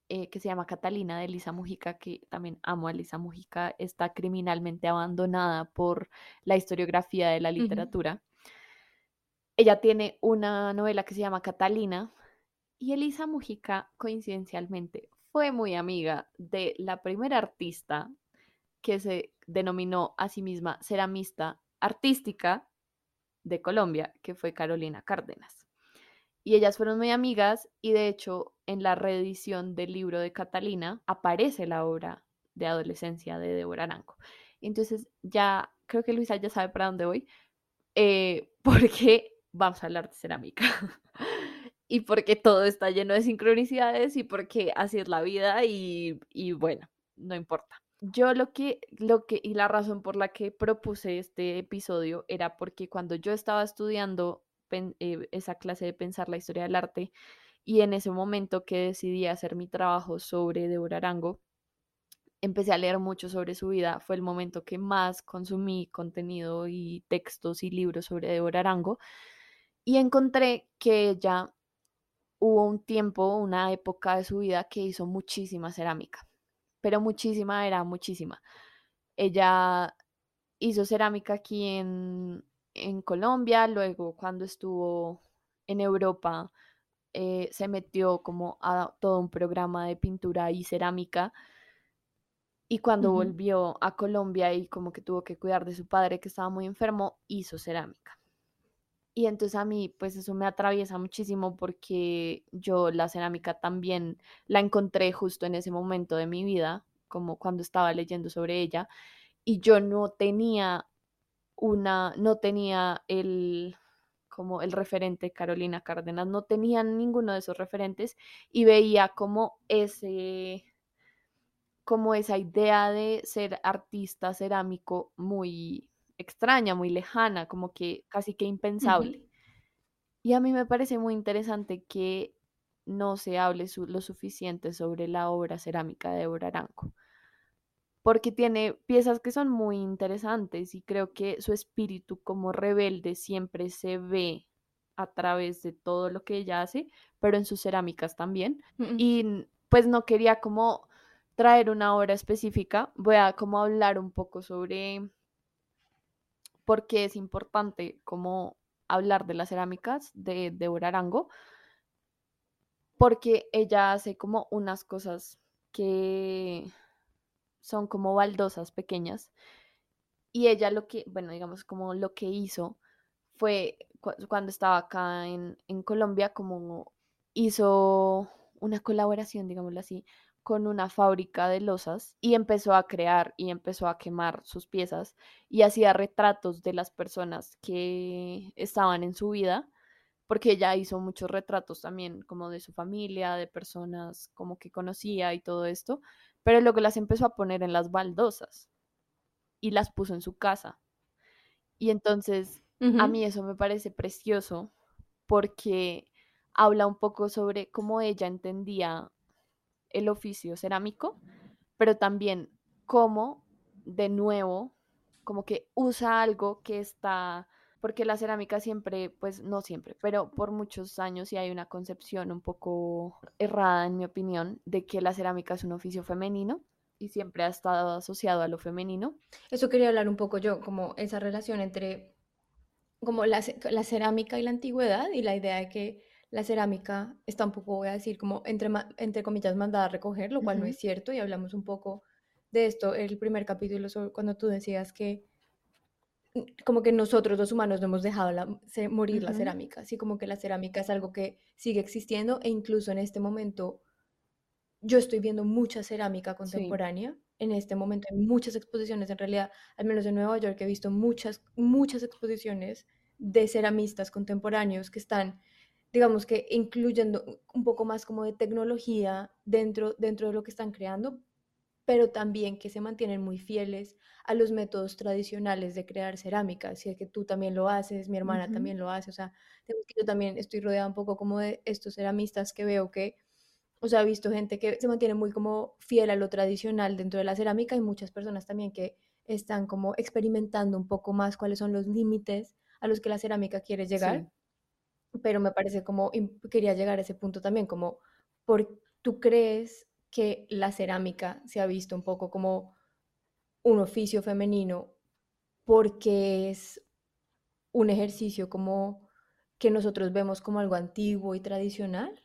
eh, que se llama Catalina de Elisa Mujica, que también amo a Elisa Mujica, está criminalmente abandonada por la historiografía de la literatura. Ella tiene una novela que se llama Catalina y Elisa Mujica, coincidencialmente, fue muy amiga de la primera artista que se denominó a sí misma ceramista artística de Colombia, que fue Carolina Cárdenas. Y ellas fueron muy amigas y de hecho en la reedición del libro de Catalina aparece la obra de adolescencia de Débora Arango. Entonces ya creo que Luisa ya sabe para dónde voy, eh, *laughs* porque vamos a hablar de cerámica. *laughs* y porque todo está lleno de sincronicidades y porque así es la vida y, y bueno, no importa. Yo lo que, lo que, y la razón por la que propuse este episodio era porque cuando yo estaba estudiando eh, esa clase de pensar la historia del arte y en ese momento que decidí hacer mi trabajo sobre Débora Arango, empecé a leer mucho sobre su vida. Fue el momento que más consumí contenido y textos y libros sobre Débora Arango y encontré que ella hubo un tiempo, una época de su vida que hizo muchísima cerámica, pero muchísima era muchísima. Ella hizo cerámica aquí en, en Colombia, luego cuando estuvo en Europa eh, se metió como a todo un programa de pintura y cerámica y cuando volvió a Colombia y como que tuvo que cuidar de su padre que estaba muy enfermo, hizo cerámica. Y entonces a mí, pues eso me atraviesa muchísimo porque yo la cerámica también la encontré justo en ese momento de mi vida, como cuando estaba leyendo sobre ella, y yo no tenía una, no tenía el, como el referente Carolina Cárdenas, no tenía ninguno de esos referentes y veía como ese, como esa idea de ser artista cerámico muy extraña, muy lejana, como que casi que impensable. Y a mí me parece muy interesante que no se hable lo suficiente sobre la obra cerámica de Débora Aranco porque tiene piezas que son muy interesantes y creo que su espíritu como rebelde siempre se ve a través de todo lo que ella hace, pero en sus cerámicas también. Y pues no quería como traer una obra específica, voy a como hablar un poco sobre por qué es importante como hablar de las cerámicas de Débora Arango, porque ella hace como unas cosas que son como baldosas pequeñas. Y ella lo que, bueno, digamos, como lo que hizo fue cuando estaba acá en, Colombia, como hizo una colaboración, digámoslo así, con una fábrica de losas y empezó a crear y empezó a quemar sus piezas y hacía retratos de las personas que estaban en su vida, porque ella hizo muchos retratos también como de su familia, de personas como que conocía y todo esto, pero luego las empezó a poner en las baldosas y las puso en su casa. Y entonces a mí eso me parece precioso porque habla un poco sobre cómo ella entendía el oficio cerámico, pero también cómo, de nuevo, como que usa algo que está porque la cerámica siempre, pues no siempre, pero por muchos años sí hay una concepción un poco errada, en mi opinión, de que la cerámica es un oficio femenino y siempre ha estado asociado a lo femenino. Eso quería hablar un poco yo, como esa relación entre como la, la cerámica y la antigüedad y la idea de que la cerámica está un poco, voy a decir, como entre, entre comillas, mandada a recoger, lo cual no es cierto, y hablamos un poco de esto el primer capítulo, cuando tú decías que como que nosotros los humanos no hemos dejado morir la cerámica, así como que la cerámica es algo que sigue existiendo e incluso en este momento yo estoy viendo mucha cerámica contemporánea. En este momento hay muchas exposiciones, en realidad, al menos en Nueva York he visto muchas, muchas exposiciones de ceramistas contemporáneos que están digamos que incluyendo un poco más como de tecnología dentro, dentro de lo que están creando, pero también que se mantienen muy fieles a los métodos tradicionales de crear cerámica. Si es que tú también lo haces, mi hermana también lo hace, o sea, yo también estoy rodeada un poco como de estos ceramistas que veo que, o sea, he visto gente que se mantiene muy como fiel a lo tradicional dentro de la cerámica y muchas personas también que están como experimentando un poco más cuáles son los límites a los que la cerámica quiere llegar. Pero me parece como, quería llegar a ese punto también, como, ¿por, ¿tú crees que la cerámica se ha visto un poco como un oficio femenino porque es un ejercicio como que nosotros vemos como algo antiguo y tradicional?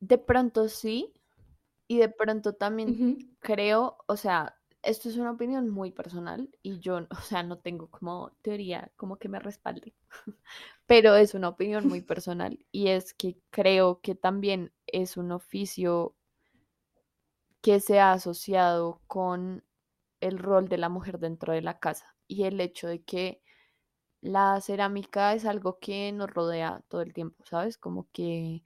De pronto sí, y de pronto también creo, o sea, esto es una opinión muy personal y yo, *laughs* o sea, no tengo como teoría como que me respalde, *laughs* pero es una opinión muy *laughs* personal y es que creo que también es un oficio que se ha asociado con el rol de la mujer dentro de la casa y el hecho de que la cerámica es algo que nos rodea todo el tiempo, ¿sabes? Como que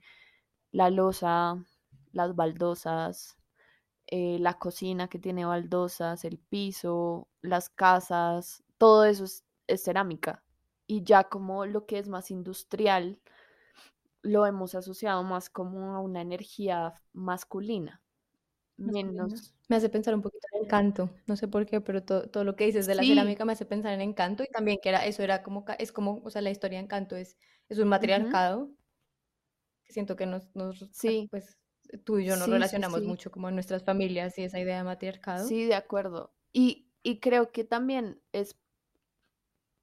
la losa, las baldosas, eh, la cocina que tiene baldosas, el piso, las casas, todo eso es, es cerámica. Y ya como lo que es más industrial, lo hemos asociado más como a una energía masculina menos. Me hace pensar un poquito en encanto, no sé por qué, pero todo, lo que dices de la cerámica me hace pensar en encanto y también que era eso era como es como, o sea, la historia de encanto es es un matriarcado que siento que nos, nos sí. pues tú y yo nos relacionamos mucho como en nuestras familias y esa idea de matriarcado. Sí, de acuerdo. Y, y creo que también es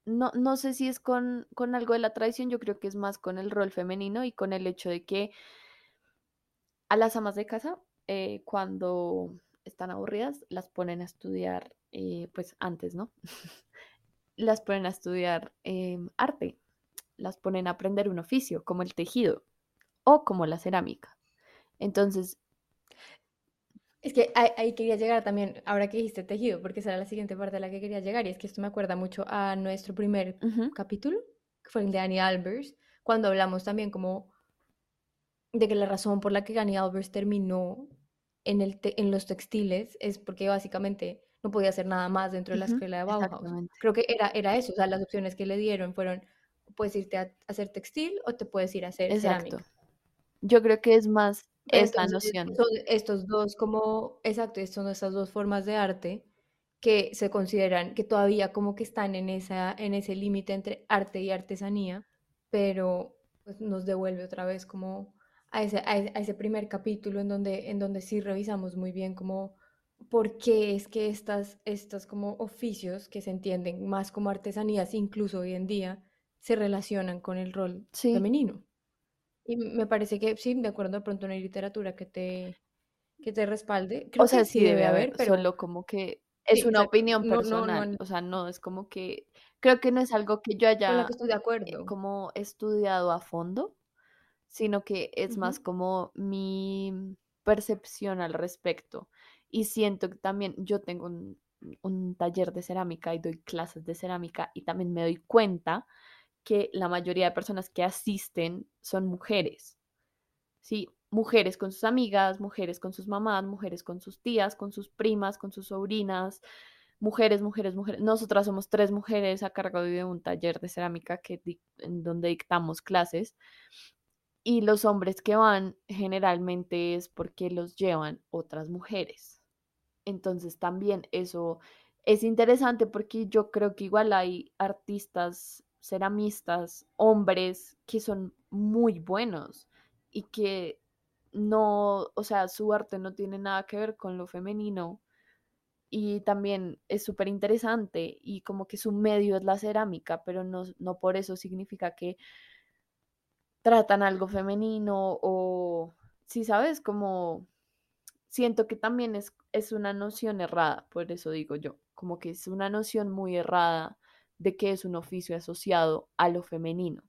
no, no sé si es con, con algo de la tradición, yo creo que es más con el rol femenino y con el hecho de que a las amas de casa eh, cuando están aburridas, las ponen a estudiar, eh, pues antes, ¿no? *laughs* las ponen a estudiar em, arte, las ponen a aprender un oficio, como el tejido o como la cerámica. Entonces... Es que ahí, quería llegar también, ahora que dijiste tejido, porque esa era la siguiente parte a la que quería llegar, y es que esto me acuerda mucho a nuestro primer capítulo, que fue el de Annie Albers, cuando hablamos también como de que la razón por la que Annie Albers terminó en, el en los textiles es porque básicamente no podía hacer nada más dentro de la escuela de Bauhaus. Creo que era, era eso, o sea, las opciones que le dieron fueron, puedes irte a, hacer textil o te puedes ir a hacer exacto. cerámica. Yo creo que es más esta noción. Son estos dos como, exacto, son estas dos formas de arte que se consideran que todavía como que están en, esa, en ese límite entre arte y artesanía, pero pues, nos devuelve otra vez como a ese, a ese primer capítulo en donde, en donde sí revisamos muy bien como por qué es que estas, estas como oficios que se entienden más como artesanías, incluso hoy en día, se relacionan con el rol femenino. Y me parece que sí, de acuerdo, de pronto no hay literatura que te, que te respalde. Creo o sea, sí debe haber, pero solo como que es una opinión personal. o sea, no es como que creo que no es algo que yo haya estoy de acuerdo. como estudiado a fondo sino que es más como mi percepción al respecto. Y siento que también yo tengo un, taller de cerámica y doy clases de cerámica y también me doy cuenta que la mayoría de personas que asisten son mujeres. Sí, mujeres con sus amigas, mujeres con sus mamás, mujeres con sus tías, con sus primas, con sus sobrinas, mujeres, mujeres, mujeres. Nosotras somos tres mujeres a cargo de un taller de cerámica que, en donde dictamos clases y los hombres que van generalmente es porque los llevan otras mujeres. Entonces también eso es interesante porque yo creo que igual hay artistas, ceramistas, hombres que son muy buenos y que no, o sea, su arte no tiene nada que ver con lo femenino y también es súper interesante y como que su medio es la cerámica, pero no, no por eso significa que tratan algo femenino o, si sabes, como siento que también es, es una noción errada, por eso digo yo, como que es una noción muy errada de que es un oficio asociado a lo femenino.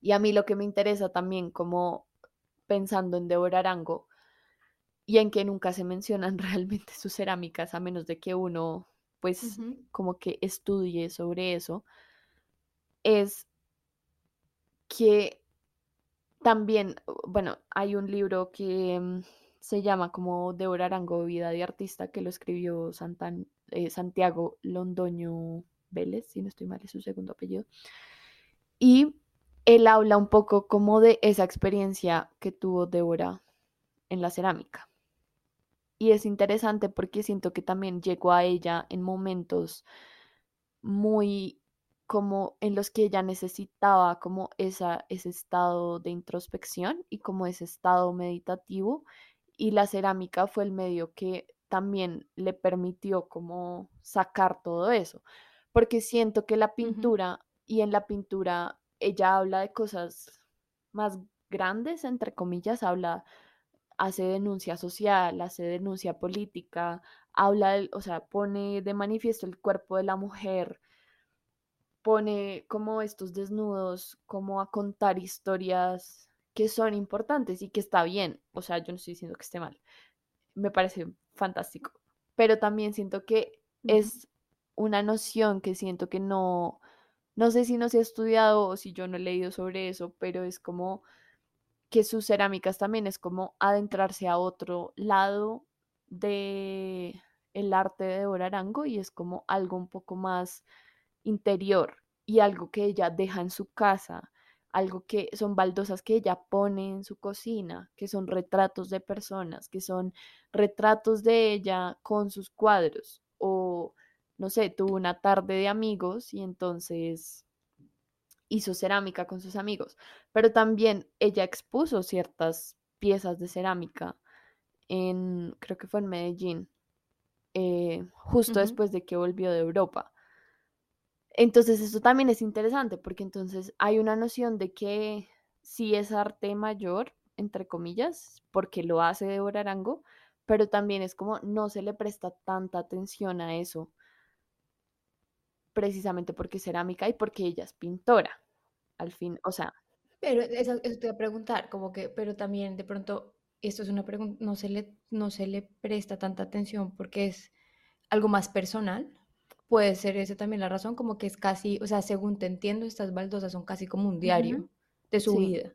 Y a mí lo que me interesa también, como pensando en Deborah Arango, y en que nunca se mencionan *laughs* realmente sus cerámicas, a menos de que uno, pues, como que estudie sobre eso, es que también, bueno, hay un libro que mm, se llama como Débora Arango, Vida de Artista, que lo escribió eh, Santiago Londoño Vélez, si no estoy mal, es su segundo apellido. Y él habla un poco como de esa experiencia que tuvo Débora en la cerámica. Y es interesante porque siento que también llegó a ella en momentos muy como en los que ella necesitaba como esa, ese estado de introspección y como ese estado meditativo y la cerámica fue el medio que también le permitió como sacar todo eso, porque siento que la pintura y en la pintura ella habla de cosas más grandes, entre comillas, habla, hace denuncia social, hace denuncia política, habla, o sea, pone de manifiesto el cuerpo de la mujer, pone como estos desnudos, como a contar historias que son importantes y que está bien. O sea, yo no estoy diciendo que esté mal. Me parece fantástico. Pero también siento que es una noción que siento que no, no sé si no se ha estudiado o si yo no he leído sobre eso, pero es como que sus cerámicas también es como adentrarse a otro lado de el arte de Arango y es como algo un poco más interior y algo que ella deja en su casa, algo que son baldosas que ella pone en su cocina, que son retratos de personas, que son retratos de ella con sus cuadros o no sé, tuvo una tarde de amigos y entonces hizo cerámica con sus amigos, pero también ella expuso ciertas piezas de cerámica en, creo que fue en Medellín, eh, justo después de que volvió de Europa. Entonces, eso también es interesante porque entonces hay una noción de que sí es arte mayor, entre comillas, porque lo hace de Arango, pero también es como no se le presta tanta atención a eso, precisamente porque es cerámica y porque ella es pintora, al fin, o sea. Pero eso, te voy a preguntar, como que, pero también de pronto, esto es una pregunta, no se le, no se le presta tanta atención porque es algo más personal puede ser esa también la razón, como que es casi, o sea, según te entiendo, estas baldosas son casi como un diario de su vida.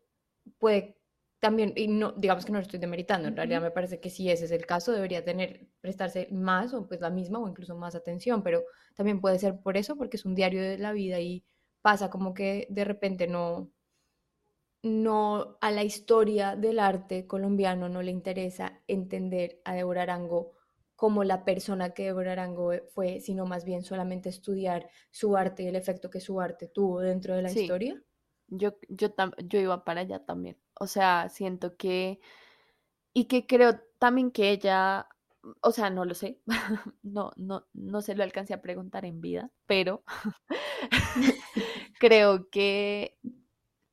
Puede también, y no, digamos que no lo estoy demeritando, en realidad me parece que si ese es el caso, debería tener, prestarse más o pues la misma o incluso más atención, pero también puede ser por eso, porque es un diario de la vida y pasa como que de repente no, no a la historia del arte colombiano no le interesa entender a Deborah Arango como la persona que Deborah Arango fue, sino más bien solamente estudiar su arte y el efecto que su arte tuvo dentro de la historia. Yo, yo, yo iba para allá también. O sea, siento que, y que creo también que ella, o sea, no lo sé, *laughs* no, no, no se lo alcancé a preguntar en vida, pero *laughs* creo que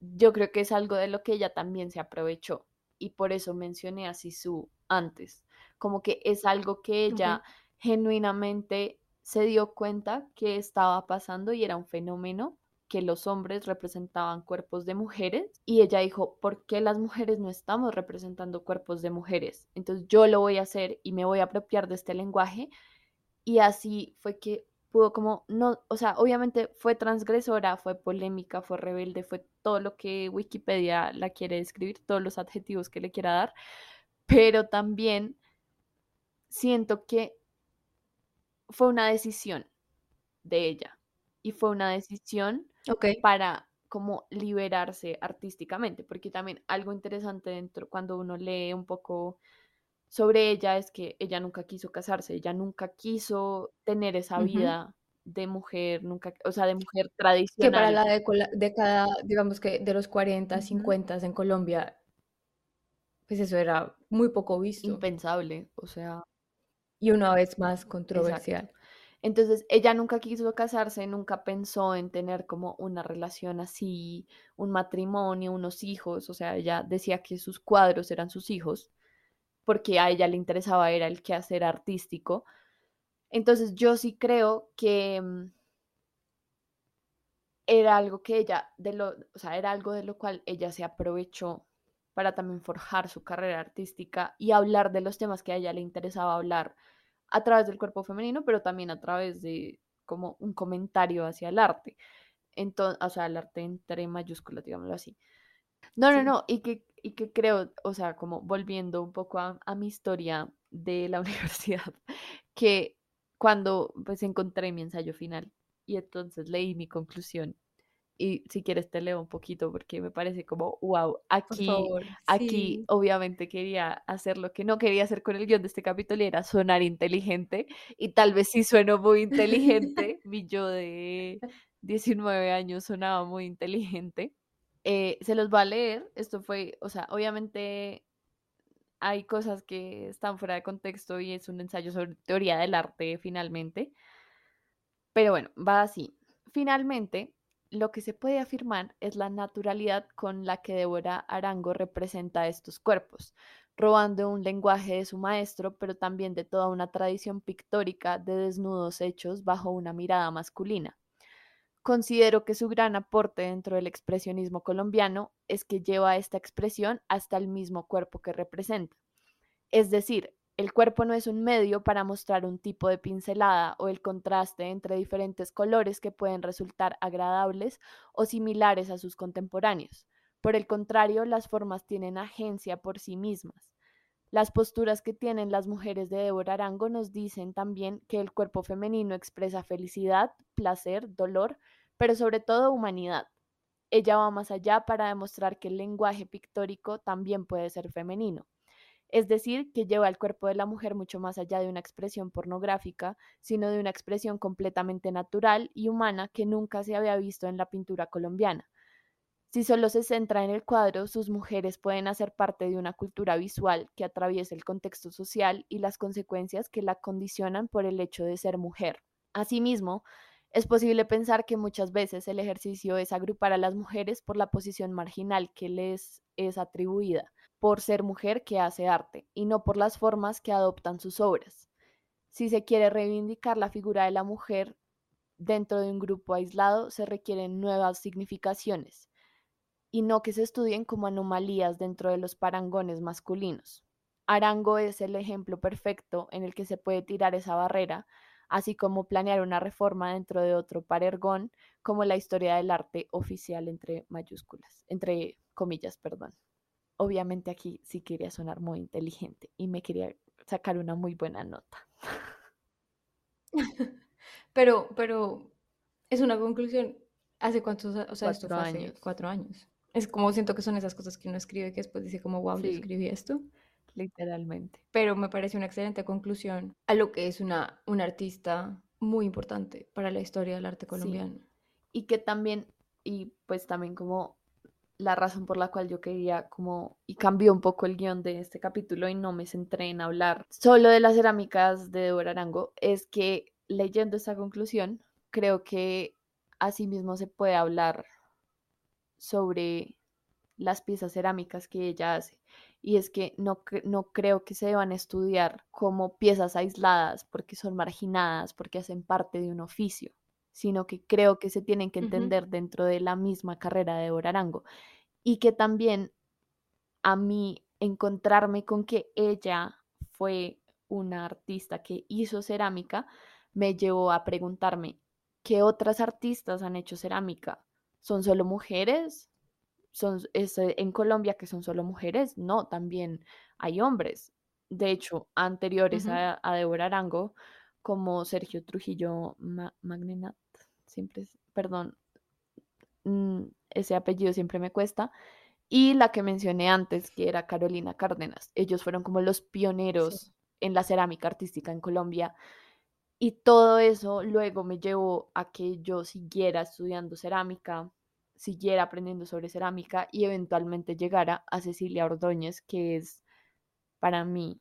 yo creo que es algo de lo que ella también se aprovechó y por eso mencioné a Sisu antes, como que es algo que ella genuinamente se dio cuenta que estaba pasando y era un fenómeno que los hombres representaban cuerpos de mujeres y ella dijo, ¿por qué las mujeres no estamos representando cuerpos de mujeres? Entonces yo lo voy a hacer y me voy a apropiar de este lenguaje y así fue que pudo como, no, o sea, obviamente fue transgresora, fue polémica, fue rebelde, fue todo lo que Wikipedia la quiere describir, todos los adjetivos que le quiera dar, pero también siento que fue una decisión de ella y fue una decisión para como liberarse artísticamente, porque también algo interesante dentro cuando uno lee un poco sobre ella es que ella nunca quiso casarse, ella nunca quiso tener esa vida de mujer, nunca, o sea, de mujer tradicional. Que para la década, digamos que de los 40, 50 en Colombia, pues eso era muy poco visto. Impensable, o sea y una vez más controversial. Entonces, ella nunca quiso casarse, nunca pensó en tener como una relación así, un matrimonio, unos hijos, o sea, ella decía que sus cuadros eran sus hijos, porque a ella le interesaba era el quehacer artístico. Entonces, yo sí creo que mm, era algo que ella, de lo, o sea, era algo de lo cual ella se aprovechó para también forjar su carrera artística y hablar de los temas que a ella le interesaba hablar a través del cuerpo femenino, pero también a través de como un comentario hacia el arte. Entonces, o sea, el arte entre mayúsculas, digámoslo así. No, no, no, y que, y que creo, o sea, como volviendo un poco a, a mi historia de la *laughs* universidad, que cuando pues encontré mi ensayo final y entonces leí mi conclusión y si quieres te leo un poquito porque me parece como, wow, aquí, favor, aquí sí. obviamente quería hacer lo que no quería hacer con el guion de este capítulo y era sonar inteligente y tal vez sí sueno muy inteligente, *laughs* mi yo de 19 años sonaba muy inteligente. Eh, se los va a leer, esto fue, o sea, obviamente hay cosas que están fuera de contexto y es un ensayo sobre teoría del arte finalmente, pero bueno, va así. Finalmente, lo que se puede afirmar es la naturalidad con la que Débora Arango representa estos cuerpos, robando un lenguaje de su maestro, pero también de toda una tradición pictórica de desnudos hechos bajo una mirada masculina. Considero que su gran aporte dentro del expresionismo colombiano es que lleva esta expresión hasta el mismo cuerpo que representa. Es decir, el cuerpo no es un medio para mostrar un tipo de pincelada o el contraste entre diferentes colores que pueden resultar agradables o similares a sus contemporáneos. Por el contrario, las formas tienen agencia por sí mismas. Las posturas que tienen las mujeres de Débora Arango nos dicen también que el cuerpo femenino expresa felicidad, placer, dolor, pero sobre todo humanidad. Ella va más allá para demostrar que el lenguaje pictórico también puede ser femenino. Es decir, que lleva el cuerpo de la mujer mucho más allá de una expresión pornográfica, sino de una expresión completamente natural y humana que nunca se había visto en la pintura colombiana. Si solo se centra en el cuadro, sus mujeres pueden hacer parte de una cultura visual que atraviesa el contexto social y las consecuencias que la condicionan por el hecho de ser mujer. Asimismo, es posible pensar que muchas veces el ejercicio es agrupar a las mujeres por la posición marginal que les es atribuida, por ser mujer que hace arte, y no por las formas que adoptan sus obras. Si se quiere reivindicar la figura de la mujer dentro de un grupo aislado, se requieren nuevas significaciones y no que se estudien como anomalías dentro de los parangones masculinos. Arango es el ejemplo perfecto en el que se puede tirar esa barrera, así como planear una reforma dentro de otro parergón, como la historia del arte oficial entre mayúsculas, entre comillas, perdón. Obviamente aquí sí quería sonar muy inteligente y me quería sacar una muy buena nota. *laughs* Pero, pero es una conclusión. ¿Hace cuántos, o sea, esto Cuatro hace años. cuatro años? Es como siento que son esas cosas que uno escribe que después dice como, wow, yo Sí, escribí esto. literalmente. Pero me parece una excelente conclusión a lo que es una, una artista muy importante para la historia del arte Sí. colombiano. Y que también, y pues también como la razón por la cual yo quería como, y cambió un poco el guion de este capítulo y no me centré en hablar solo de las cerámicas de Débora Arango, es que leyendo esta conclusión, creo que asimismo se puede hablar sobre las piezas cerámicas que ella hace. Y es que no, no creo que se deban estudiar como piezas aisladas porque son marginadas, porque hacen parte de un oficio, sino que creo que se tienen que entender dentro de la misma carrera de Arango. Y que también a mí encontrarme con que ella fue una artista que hizo cerámica me llevó a preguntarme, ¿qué otras artistas han hecho cerámica? ¿Son solo mujeres? ¿Son es, eh, en Colombia que son solo mujeres? No, también hay hombres. De hecho, anteriores a, a Débora Arango, como Sergio Trujillo Ma- Magnenat, siempre, perdón, mm, ese apellido siempre me cuesta, y la que mencioné antes, que era Carolina Cárdenas. Ellos fueron como los Sí. pioneros en la cerámica artística en Colombia y todo eso luego me llevó a que yo siguiera estudiando cerámica, siguiera aprendiendo sobre cerámica y eventualmente llegara a Cecilia Ordóñez, que es para mí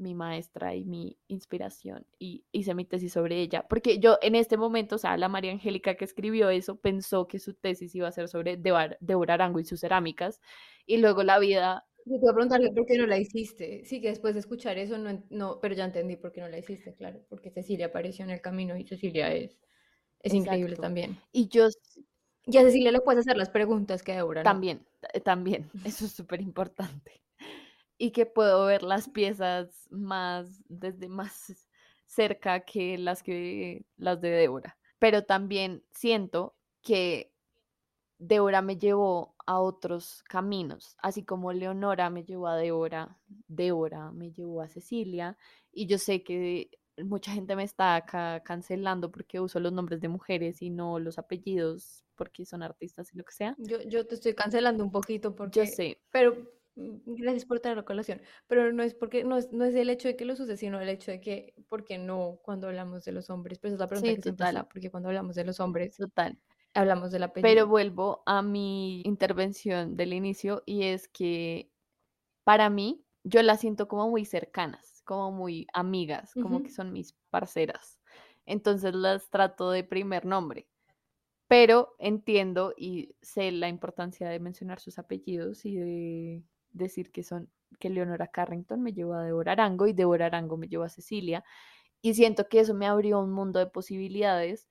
mi maestra y mi inspiración y hice mi tesis sobre ella, porque yo en este momento, o sea, la María Angélica que escribió eso pensó que su tesis iba a ser sobre Débora Arango y sus cerámicas y luego la vida, Yo te voy a preguntar por qué no la hiciste. Sí, que después de escuchar eso, no, no, pero ya entendí por qué no la hiciste, claro, porque Cecilia apareció en el camino y Cecilia es, es increíble también. y yo Y a Cecilia le puedes hacer las preguntas que a Débora no. también, también, eso es súper importante. Y que puedo ver las piezas más desde más cerca que las que las de Débora. Pero también siento que Débora me llevó a otros caminos, así como Leonora me llevó a Débora, Débora me llevó a Cecilia, y yo sé que mucha gente me está acá cancelando porque uso los nombres de mujeres y no los apellidos porque son artistas y lo que sea. Yo, yo te estoy cancelando un poquito porque... Yo sé. Pero gracias por traer la colación. Pero no es porque, no es, no es el hecho de que los use, sino el hecho de que, ¿por qué no cuando hablamos de los hombres? Pues es la pregunta Sí, que siempre total. está, porque cuando hablamos de los hombres, Total. hablamos del Pero apellido. vuelvo a mi intervención del inicio y es que para mí yo las siento como muy cercanas, como muy amigas, como Ujú. que son mis parceras. Entonces las trato de primer nombre. Pero entiendo y sé la importancia de mencionar sus apellidos y de decir que son que Leonora Carrington me llevó a Deborah Arango y Deborah Arango me llevó a Cecilia. Y siento que eso me abrió un mundo de posibilidades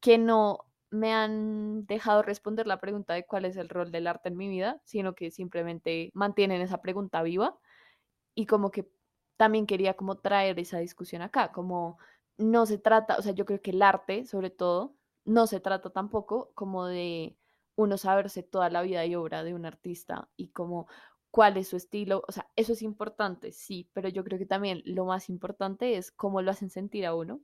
que no me han dejado responder la pregunta de cuál es el rol del arte en mi vida, sino que simplemente mantienen esa pregunta viva y como que también quería como traer esa discusión acá, como no se trata, o sea, yo creo que el arte, sobre todo, no se trata tampoco como de uno saberse toda la vida y obra de un artista y como cuál es su estilo, o sea, eso es importante, sí, pero yo creo que también lo más importante es cómo lo hacen sentir a uno,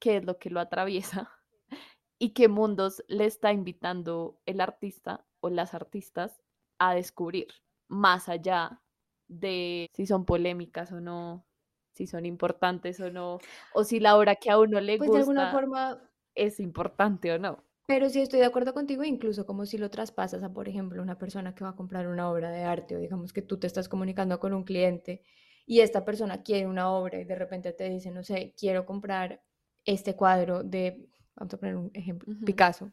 qué es lo que lo atraviesa *laughs* y qué mundos le está invitando el artista o las artistas a descubrir, más allá de si son polémicas o no, si son importantes o no, o si la obra que a uno le Pues de alguna gusta forma, es importante o no. Pero sí estoy de acuerdo contigo, incluso como si lo traspasas a, por ejemplo, una persona que va a comprar una obra de arte, o digamos que tú te estás comunicando con un cliente y esta persona quiere una obra y de repente te dice, no sé, quiero comprar este cuadro de, vamos a poner un ejemplo. Picasso.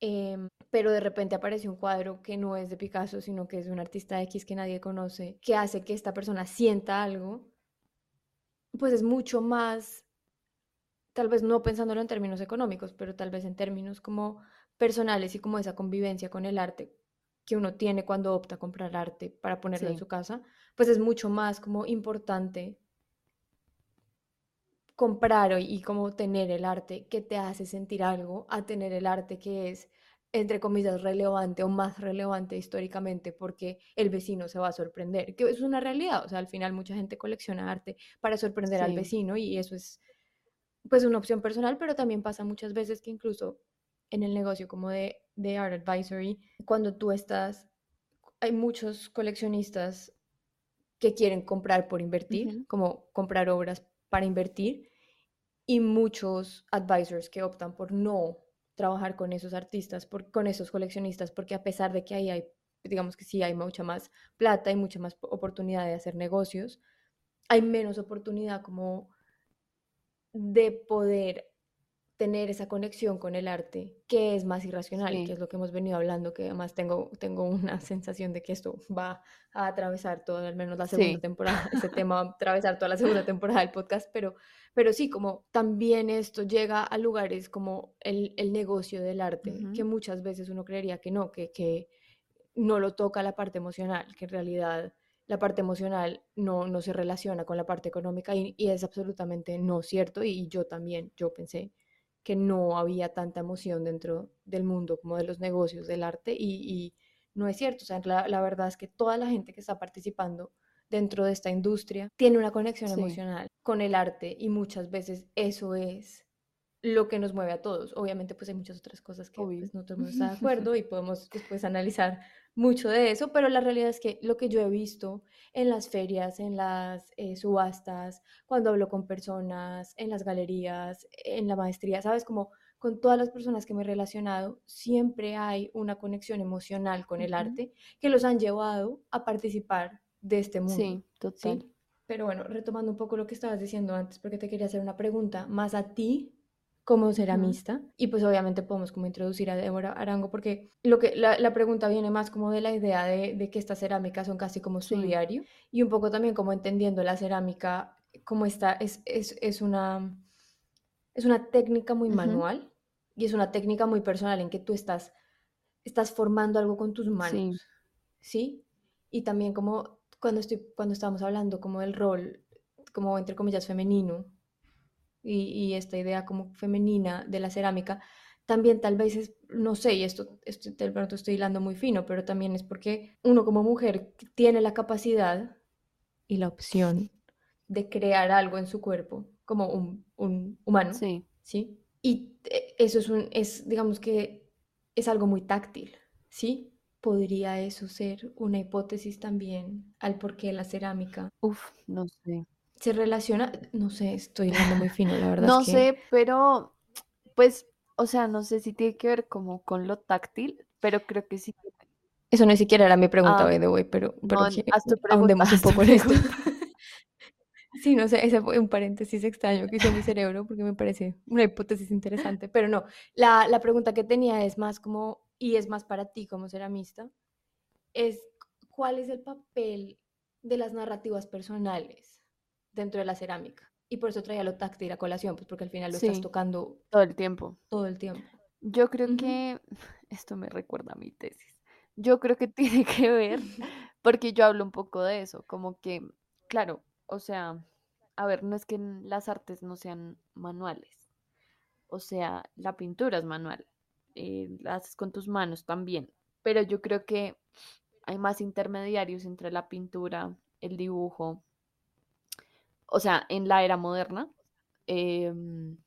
em, pero de repente aparece un cuadro que no es de Picasso, sino que es de un artista X que nadie conoce, que hace que esta persona sienta algo, pues es mucho más tal vez no pensándolo en términos económicos, pero tal vez en términos como personales y como esa convivencia con el arte que uno tiene cuando opta a comprar arte para ponerlo en su casa, pues es mucho más como importante comprar y como tener el arte que te hace sentir algo a tener el arte que es entre comillas relevante o más relevante históricamente porque el vecino se va a sorprender, que es una realidad, o sea, al final mucha gente colecciona arte para sorprender al vecino y eso es pues una opción personal, pero también pasa muchas veces que incluso en el negocio como de, de Art Advisory, cuando tú estás, hay muchos coleccionistas que quieren comprar por invertir, como comprar obras para invertir, y muchos advisors que optan por no trabajar con esos artistas, por, con esos coleccionistas, porque a pesar de que ahí hay, digamos que sí hay mucha más plata y mucha más oportunidad de hacer negocios, hay menos oportunidad como de poder tener esa conexión con el arte, que es más irracional, que Sí, es lo que hemos venido hablando, que además tengo, tengo una *laughs* sensación de que esto va a atravesar toda, al menos la segunda sí, temporada, ese *laughs* tema va a atravesar toda la segunda temporada del podcast, pero, pero sí, como también esto llega a lugares como el, el negocio del arte, que muchas veces uno creería que no, que, que no lo toca la parte emocional, que en realidad la parte emocional no, no se relaciona con la parte económica y, y es absolutamente no cierto. Y yo también, yo pensé que no había tanta emoción dentro del mundo como de los negocios del arte y, y no es cierto. O sea, la, la verdad es que toda la gente que está participando dentro de esta industria tiene una conexión sí, emocional con el arte y muchas veces eso es lo que nos mueve a todos. Obviamente, pues hay muchas otras cosas que pues no todo el mundo está de *laughs* acuerdo y podemos después analizar mucho de eso, pero la realidad es que lo que yo he visto en las ferias, en las eh, subastas, cuando hablo con personas, en las galerías, en la maestría, sabes, como con todas las personas que me he relacionado, siempre hay una conexión emocional con el Ujú. arte que los han llevado a participar de este mundo, Sí, total. ¿sí? Pero bueno, retomando un poco lo que estabas diciendo antes, porque te quería hacer una pregunta más a ti como ceramista y pues obviamente podemos como introducir a Débora Arango porque lo que la, la pregunta viene más como de la idea de, de, que estas cerámicas son casi como su Sí, diario y un poco también como entendiendo la cerámica como está es, es, es una es una técnica muy manual y es una técnica muy personal en que tú estás estás formando algo con tus sí, manos sí y también como cuando estoy cuando estábamos hablando como del rol como entre comillas femenino y, y esta idea como femenina de la cerámica, también tal vez es, no sé, y esto, esto de pronto estoy hilando muy fino, pero también es porque uno como mujer tiene la capacidad y la opción de crear algo en su cuerpo, como un, un humano, Sí. ¿sí? Y eh, eso es un, es, digamos que es algo muy táctil, ¿sí? ¿Podría eso ser una hipótesis también al por qué la cerámica Uf, no sé. Se relaciona? No sé, estoy hablando muy fino, la verdad No es que sé, pero pues, o sea, no sé si tiene que ver como con lo táctil, pero creo que sí. eso ni siquiera era mi pregunta, Ah, by the way, pero, pero no, que haz tu pregunta, ahondemos un poco en esto. *laughs* Sí, no sé, ese fue un paréntesis extraño que hizo mi cerebro porque me parece una hipótesis interesante, pero no, la, la pregunta que tenía es más como, y es más para ti como ceramista, es cuál es el papel de las narrativas personales dentro de la cerámica. Y por eso traía lo táctil a colación, pues porque al final lo estás tocando todo el tiempo. todo el tiempo. Yo creo que *laughs* esto me recuerda a mi tesis. Yo creo que *laughs* tiene que ver, *laughs* porque yo hablo un poco de eso, como que, claro, o sea, a ver, no es que las artes no sean manuales, o sea, la pintura es manual, eh, la haces con tus manos también, pero yo creo que hay más intermediarios entre la pintura, el dibujo, o sea, en la era moderna, em,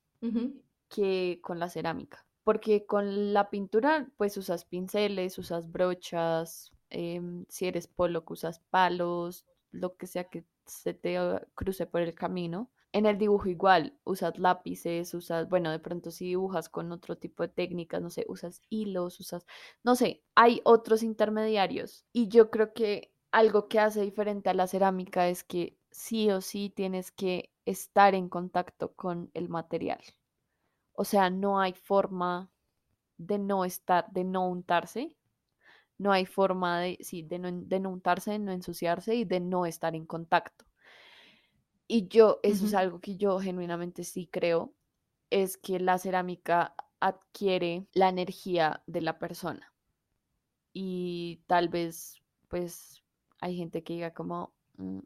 que con la cerámica. Porque con la pintura, pues usas pinceles, usas brochas, em, si eres polo, usas palos, lo que sea que se te uh, cruce por el camino. En el dibujo igual, usas lápices, usas, bueno, de pronto si dibujas con otro tipo de técnicas, no sé, usas hilos, usas, no sé, hay otros intermediarios. Y yo creo que algo que hace diferente a la cerámica es que sí o sí tienes que estar en contacto con el material. O sea, no hay forma de no estar, de no untarse, no hay forma de, sí, de no, de no untarse, de no ensuciarse y de no estar en contacto. Y yo, eso es algo que yo genuinamente sí creo, es que la cerámica adquiere la energía de la persona. Y tal vez, pues, hay gente que diga como, "Mm,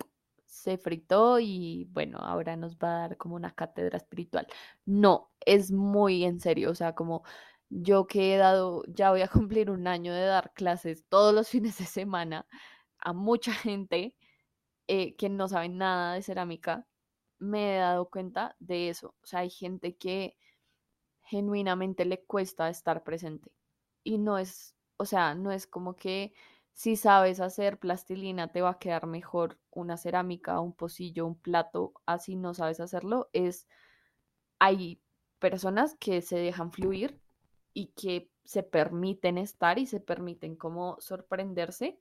se fritó y bueno, ahora nos va a dar como una cátedra espiritual. No, es muy en serio, o sea, como yo que he dado, ya voy a *laughs* cumplir un año de dar clases todos los fines de semana a mucha gente eh, que no saben nada de cerámica, me he dado cuenta de eso. O sea, hay gente que genuinamente le cuesta estar presente. Y no es, o sea, no es como que si sabes hacer plastilina te va a quedar mejor una cerámica, un pocillo, un plato, así no sabes hacerlo. Es, hay personas que se dejan fluir y que se permiten estar y se permiten como sorprenderse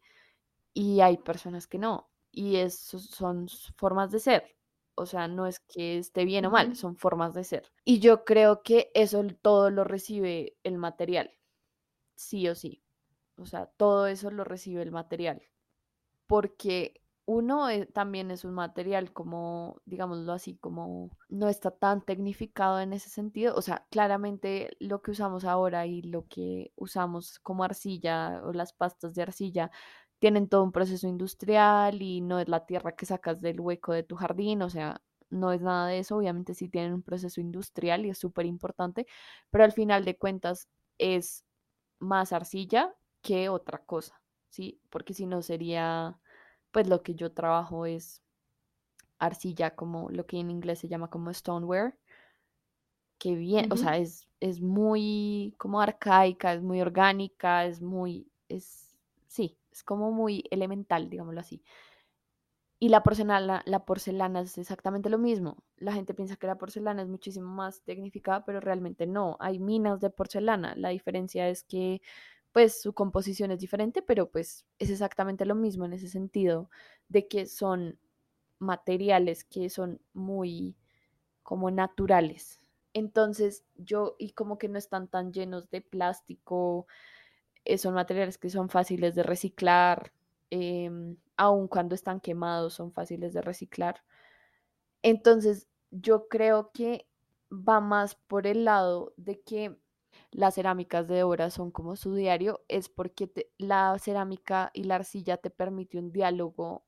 y hay personas que no. Y eso son formas de ser. O sea, no es que esté bien o mal, son formas de ser. Y yo creo que eso todo lo recibe el material, sí o sí. O sea, todo eso lo recibe el material. Porque uno eh, también es un material como, digámoslo así, como no está tan tecnificado en ese sentido. O sea, claramente lo que usamos ahora y lo que usamos como arcilla o las pastas de arcilla tienen todo un proceso industrial y no es la tierra que sacas del hueco de tu jardín, o sea, no es nada de eso. Obviamente sí tienen un proceso industrial y es súper importante, pero al final de cuentas es más arcilla que otra cosa, ¿sí? Porque si no sería, pues lo que yo trabajo es arcilla, como lo que en inglés se llama como stoneware, que bien, o sea, es, es muy como arcaica, es muy orgánica, es muy, es, sí, es como muy elemental, digámoslo así. Y la porcelana, la porcelana es exactamente lo mismo. La gente piensa que la porcelana es muchísimo más tecnificada, pero realmente no. Hay minas de porcelana. La diferencia es que, pues, su composición es diferente, pero pues es exactamente lo mismo en ese sentido de que son materiales que son muy como naturales. Entonces, yo, y como que no están tan llenos de plástico, eh, son materiales que son fáciles de reciclar, em, aun cuando están quemados, son fáciles de reciclar. Entonces, yo creo que va más por el lado de que las cerámicas de obra son como su diario, es porque te- la cerámica y la arcilla te permite un diálogo,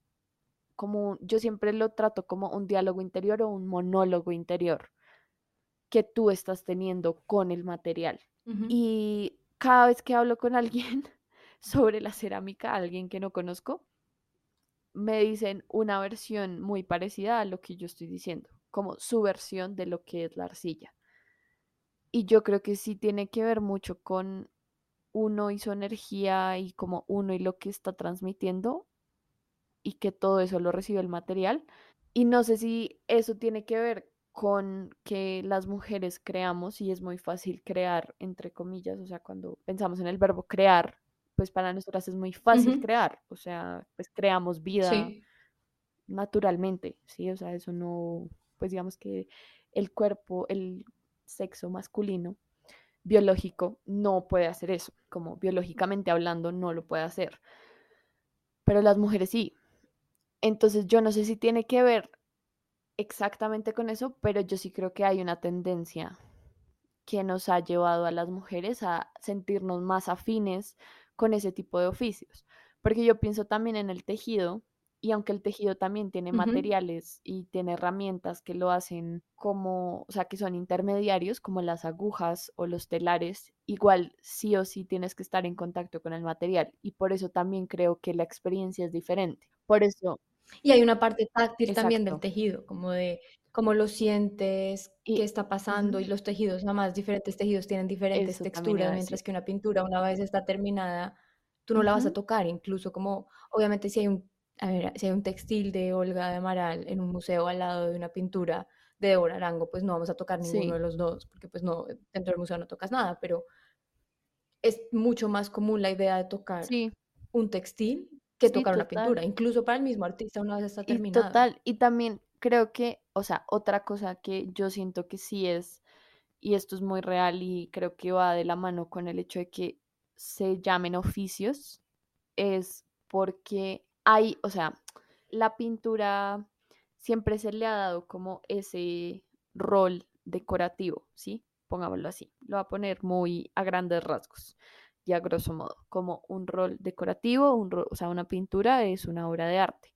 como yo siempre lo trato como un diálogo interior o un monólogo interior que tú estás teniendo con el material. Y cada vez que hablo con alguien *laughs* sobre la cerámica, alguien que no conozco, me dicen una versión muy parecida a lo que yo estoy diciendo, como su versión de lo que es la arcilla. Y yo creo que sí tiene que ver mucho con uno y su energía y como uno y lo que está transmitiendo y que todo eso lo recibe el material. Y no sé si eso tiene que ver con que las mujeres creamos y es muy fácil crear, entre comillas, o sea, cuando pensamos en el verbo crear, pues para nosotras es muy fácil crear, o sea, pues creamos vida Sí. naturalmente, ¿sí? O sea, eso no, pues digamos que el cuerpo, el sexo masculino biológico no puede hacer eso, como biológicamente hablando no lo puede hacer, pero las mujeres sí. Entonces yo no sé si tiene que ver exactamente con eso, pero yo sí creo que hay una tendencia que nos ha llevado a las mujeres a sentirnos más afines con ese tipo de oficios. Porque yo pienso también en el tejido, y aunque el tejido también tiene materiales y tiene herramientas que lo hacen como, o sea, que son intermediarios, como las agujas o los telares, igual sí o sí tienes que estar en contacto con el material. Y por eso también creo que la experiencia es diferente. Por eso, Y hay una parte táctil también del tejido, como de cómo lo sientes, qué Y está pasando, y los tejidos, además, diferentes tejidos tienen diferentes eso texturas, mientras que una pintura, una vez está terminada, tú no la vas a tocar, incluso como, obviamente, si hay un, a ver, si hay un textil de Olga de Amaral en un museo al lado de una pintura de Débora Arango, pues no vamos a tocar ninguno sí, de los dos, porque pues no, dentro del museo no tocas nada, pero es mucho más común la idea de tocar sí, un textil que sí, tocar una total. pintura, incluso para el mismo artista una vez está Y terminada. total, y también creo que, o sea, otra cosa que yo siento que sí es, y esto es muy real y creo que va de la mano con el hecho de que se llamen oficios, es porque hay, o sea, la pintura siempre se le ha dado como ese rol decorativo, ¿sí? Pongámoslo así. Lo voy a poner muy a grandes rasgos y a grosso modo, como un rol decorativo, un ro- o sea, una pintura es una obra de arte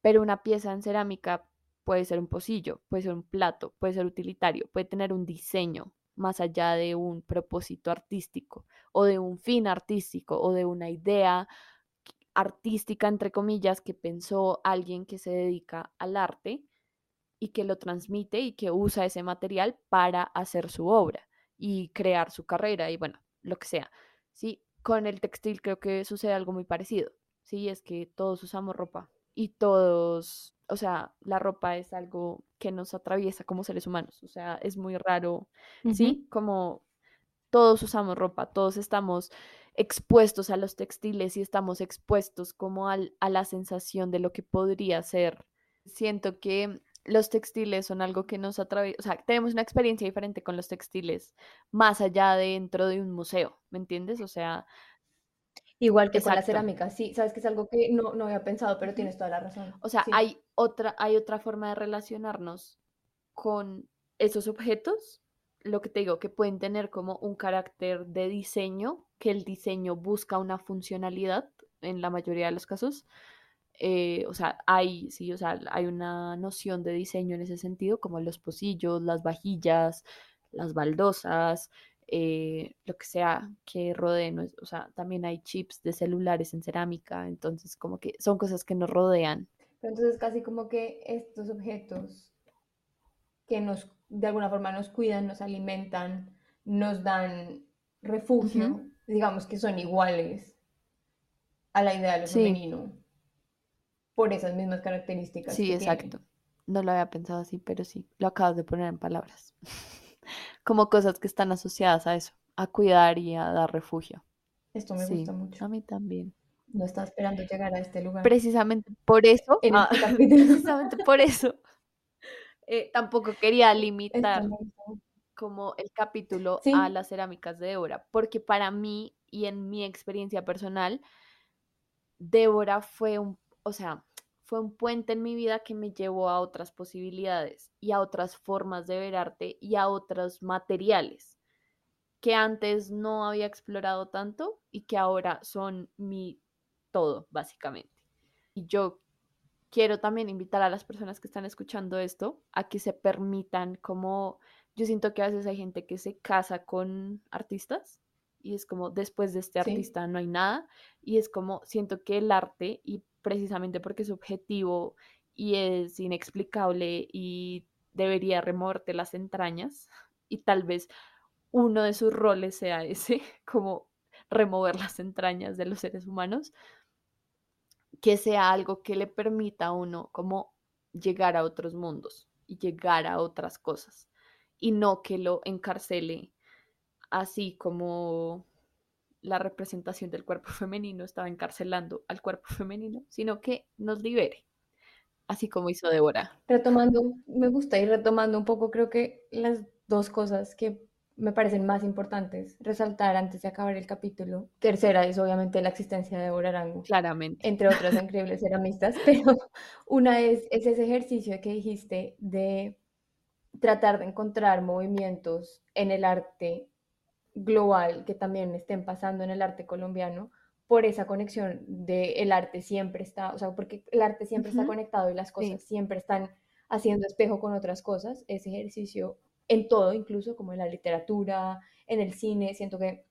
pero una pieza en cerámica puede ser un pocillo, puede ser un plato, puede ser utilitario, puede tener un diseño más allá de un propósito artístico o de un fin artístico o de una idea artística, entre comillas, que pensó alguien que se dedica al arte y que lo transmite y que usa ese material para hacer su obra y crear su carrera y bueno, lo que sea. Sí, con el textil creo que sucede algo muy parecido. Sí, es que todos usamos ropa y todos, o sea, la ropa es algo que nos atraviesa como seres humanos, o sea, es muy raro. ¿sí? Como todos usamos ropa, todos estamos expuestos a los textiles y estamos expuestos como al, a la sensación de lo que podría ser. Siento que los textiles son algo que nos atraviesa, o sea, tenemos una experiencia diferente con los textiles más allá de dentro de un museo, ¿me entiendes? O sea, Igual que con la cerámica, sí, sabes que es algo que no, no había pensado, pero tienes toda la razón. O sea, Sí. hay otra, hay otra forma de relacionarnos con esos objetos, lo que te digo, que pueden tener como un carácter de diseño, que el diseño busca una funcionalidad en la mayoría de los casos. Eh, o sea, hay, sí, o sea, hay una noción de diseño en ese sentido, como los pocillos, las vajillas, las baldosas, eh, lo que sea que rodee, o sea, también hay chips de celulares en cerámica, entonces como que son cosas que nos rodean. Pero entonces casi como que estos objetos que nos, de alguna forma nos cuidan, nos alimentan, nos dan refugio, digamos que son iguales a la idea de lo Sí, femenino por esas mismas características sí, que exacto. tienen. No lo había pensado así, pero sí, lo acabas de poner en palabras. *laughs* Como cosas que están asociadas a eso, a cuidar y a dar refugio. Esto me Sí, gusta mucho. a mí también. No estaba esperando llegar a este lugar. Precisamente por eso, En ah, este *laughs* precisamente por eso, eh, tampoco quería limitar. Como el capítulo a las cerámicas de Débora, porque para mí y en mi experiencia personal, Débora fue un, o sea, fue un puente en mi vida que me llevó a otras posibilidades y a otras formas de ver arte y a otros materiales que antes no había explorado tanto y que ahora son mi todo, básicamente. Y yo quiero también invitar a las personas que están escuchando esto a que se permitan como, yo siento que a veces hay gente que se casa con artistas y es como después de este artista no hay nada y es como siento que el arte y precisamente porque es objetivo y es inexplicable y debería removerte las entrañas y tal vez uno de sus roles sea ese, *laughs* como remover las entrañas de los seres humanos, que sea algo que le permita a uno como llegar a otros mundos y llegar a otras cosas y no que lo encarcele así como la representación del cuerpo *laughs* femenino estaba encarcelando al cuerpo femenino, sino que nos libere, así como hizo Débora. Retomando, me gusta y retomando un poco, creo que las dos cosas que me parecen más importantes resaltar antes de acabar el capítulo. Tercera es obviamente la existencia de Débora Arango. Claramente. Entre otras increíbles *laughs* ceramistas, pero *laughs* una es, es ese ejercicio que dijiste de tratar de encontrar movimientos en el arte global que también estén pasando en el arte colombiano por esa conexión de el arte siempre está, o sea, porque el arte siempre está conectado y las cosas siempre están haciendo espejo con otras cosas, ese ejercicio en todo, incluso como en la literatura, en el cine, siento que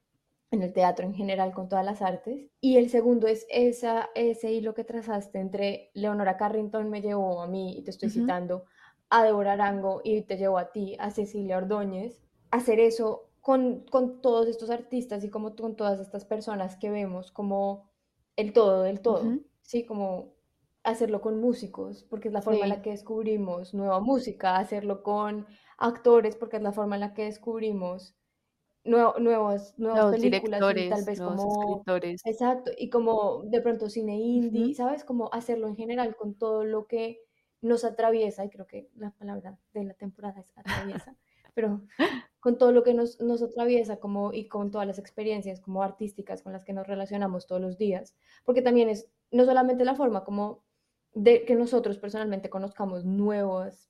en el teatro en general, con todas las artes. Y el segundo es esa, ese hilo que trazaste entre Leonora Carrington me llevó a mí, y te estoy citando, a Deborah Arango y te llevó a ti, a Cecilia Ordóñez, hacer eso con, con, todos estos artistas y como con todas estas personas que vemos como el todo del todo, ¿sí? Como hacerlo con músicos, porque es la forma en la que descubrimos nueva música, hacerlo con actores, porque es la forma en la que descubrimos nuevos nuevas, nuevas películas y tal vez como escritores. exacto y como de pronto cine indie sabes como hacerlo en general con todo lo que nos atraviesa y creo que la palabra de la temporada es atraviesa *laughs* pero con todo lo que nos, nos atraviesa como, y con todas las experiencias como artísticas con las que nos relacionamos todos los días, porque también es no solamente la forma como de que nosotros personalmente conozcamos nuevos,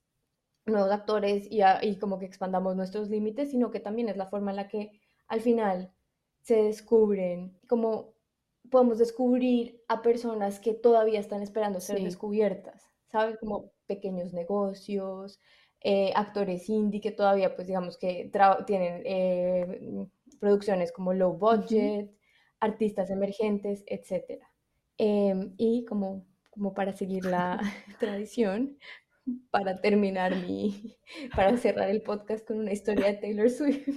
nuevos actores y, y como que expandamos nuestros límites, sino que también es la forma en la que al final se descubren, como podemos descubrir a personas que todavía están esperando ser descubiertas, ¿sabes? Como pequeños negocios, eh, actores indie que todavía, pues digamos que tienen eh, producciones como low budget, artistas emergentes, etc. Em, y como como para seguir la *laughs* tradición, para terminar mi, *laughs* para cerrar el podcast con una historia de Taylor Swift.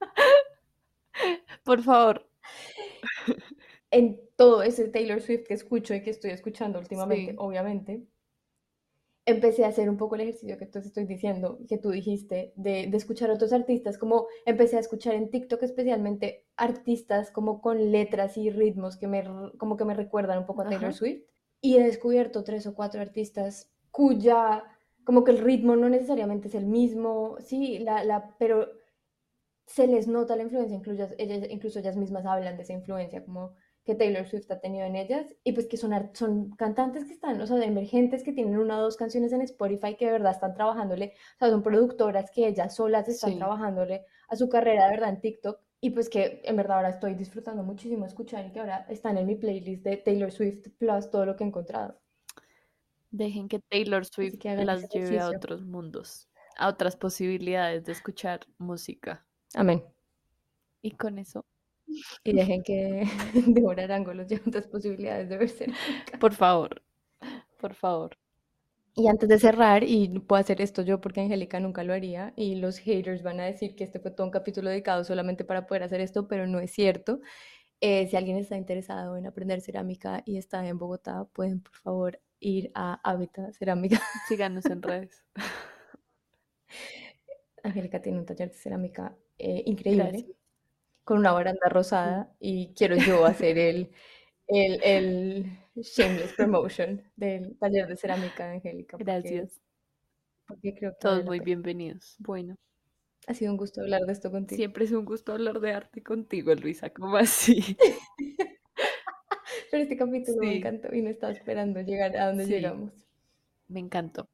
*laughs* Por favor. En todo ese Taylor Swift que escucho y que estoy escuchando últimamente, obviamente, empecé a hacer un poco el ejercicio que te estoy diciendo, que tú dijiste, de, de, escuchar a otros artistas, como empecé a escuchar en TikTok especialmente artistas como con letras y ritmos que me, como que me recuerdan un poco a Taylor Swift y he descubierto tres o cuatro artistas cuya, como que el ritmo no necesariamente es el mismo, sí, la, la, pero se les nota la influencia, incluso ellas, incluso ellas mismas hablan de esa influencia, como que Taylor Swift ha tenido en ellas, y pues que son, son cantantes que están, o sea, emergentes que tienen una o dos canciones en Spotify que de verdad están trabajándole, o sea, son productoras que ellas solas están trabajándole a su carrera de verdad en TikTok, y pues que en verdad ahora estoy disfrutando muchísimo escuchar y que ahora están en mi playlist de Taylor Swift Plus todo lo que he encontrado. Dejen que Taylor Swift las lleve a otros mundos, a otras posibilidades de escuchar música. Amén. Y con eso. Y dejen que Deborah Arango lleve otras posibilidades de verse. Por favor, por favor. Y antes de cerrar, y puedo hacer esto yo porque Angélica nunca lo haría, y los haters van a decir que este fue todo un capítulo dedicado solamente para poder hacer esto, pero no es cierto. Eh, si alguien está interesado en aprender cerámica y está en Bogotá, pueden por favor ir a Hábitat Cerámica. *laughs* Síganos en redes. Angélica tiene un taller de cerámica eh, increíble, con una baranda rosada, y quiero yo hacer el, el, el shameless promotion del taller de cerámica Angélica. Gracias. Porque creo que Todos muy bienvenidos. Bueno. Ha sido un gusto hablar de esto contigo. Siempre es un gusto hablar de arte contigo, Luisa. ¿Cómo así? *laughs* Pero este capítulo me encantó y no estaba esperando llegar a donde llegamos. Me encantó.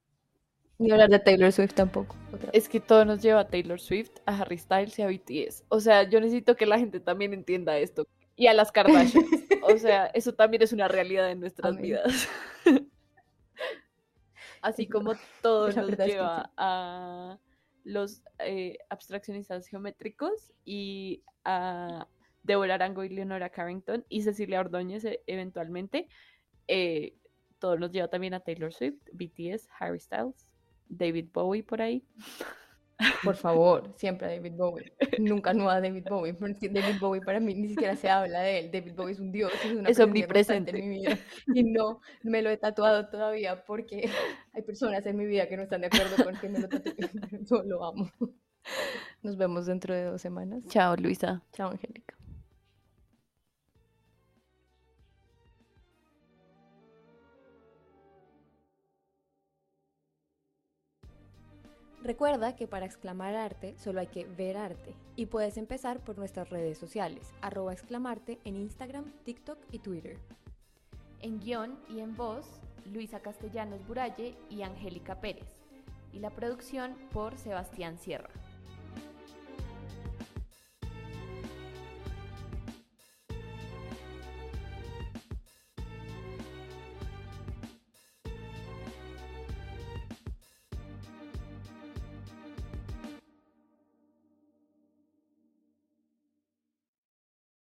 Ni hablar de Taylor Swift tampoco. Es que todo nos lleva a Taylor Swift, a Harry Styles y a BTS. O sea, yo necesito que la gente también entienda esto y a las Kardashians. *laughs* o sea, eso también es una realidad en nuestras vidas. *laughs* Así como todo nos que lleva a los eh, abstraccionistas geométricos y a Deborah Arango y Leonora Carrington y Cecilia Ordóñez e- eventualmente. eh, todo nos lleva también a Taylor Swift, BTS, Harry Styles, David Bowie por ahí. Por favor, siempre a David Bowie. Nunca no a David Bowie, porque David Bowie para mí ni siquiera se habla de él. David Bowie es un dios, es una Es constante en omnipresente. mi vida. Y no me lo he tatuado todavía porque hay personas en mi vida que no están de acuerdo con que me lo tatúe. *laughs* Yo lo amo. Nos vemos dentro de dos semanas. Chao, Luisa. Chao, Angélica. Recuerda que para exclamar arte solo hay que ver arte y puedes empezar por nuestras redes sociales, arroba exclamarte en Instagram, TikTok y Twitter. En guion y en voz, Luisa Castellanos Buralle y Angélica Pérez. Y la producción por Sebastián Sierra.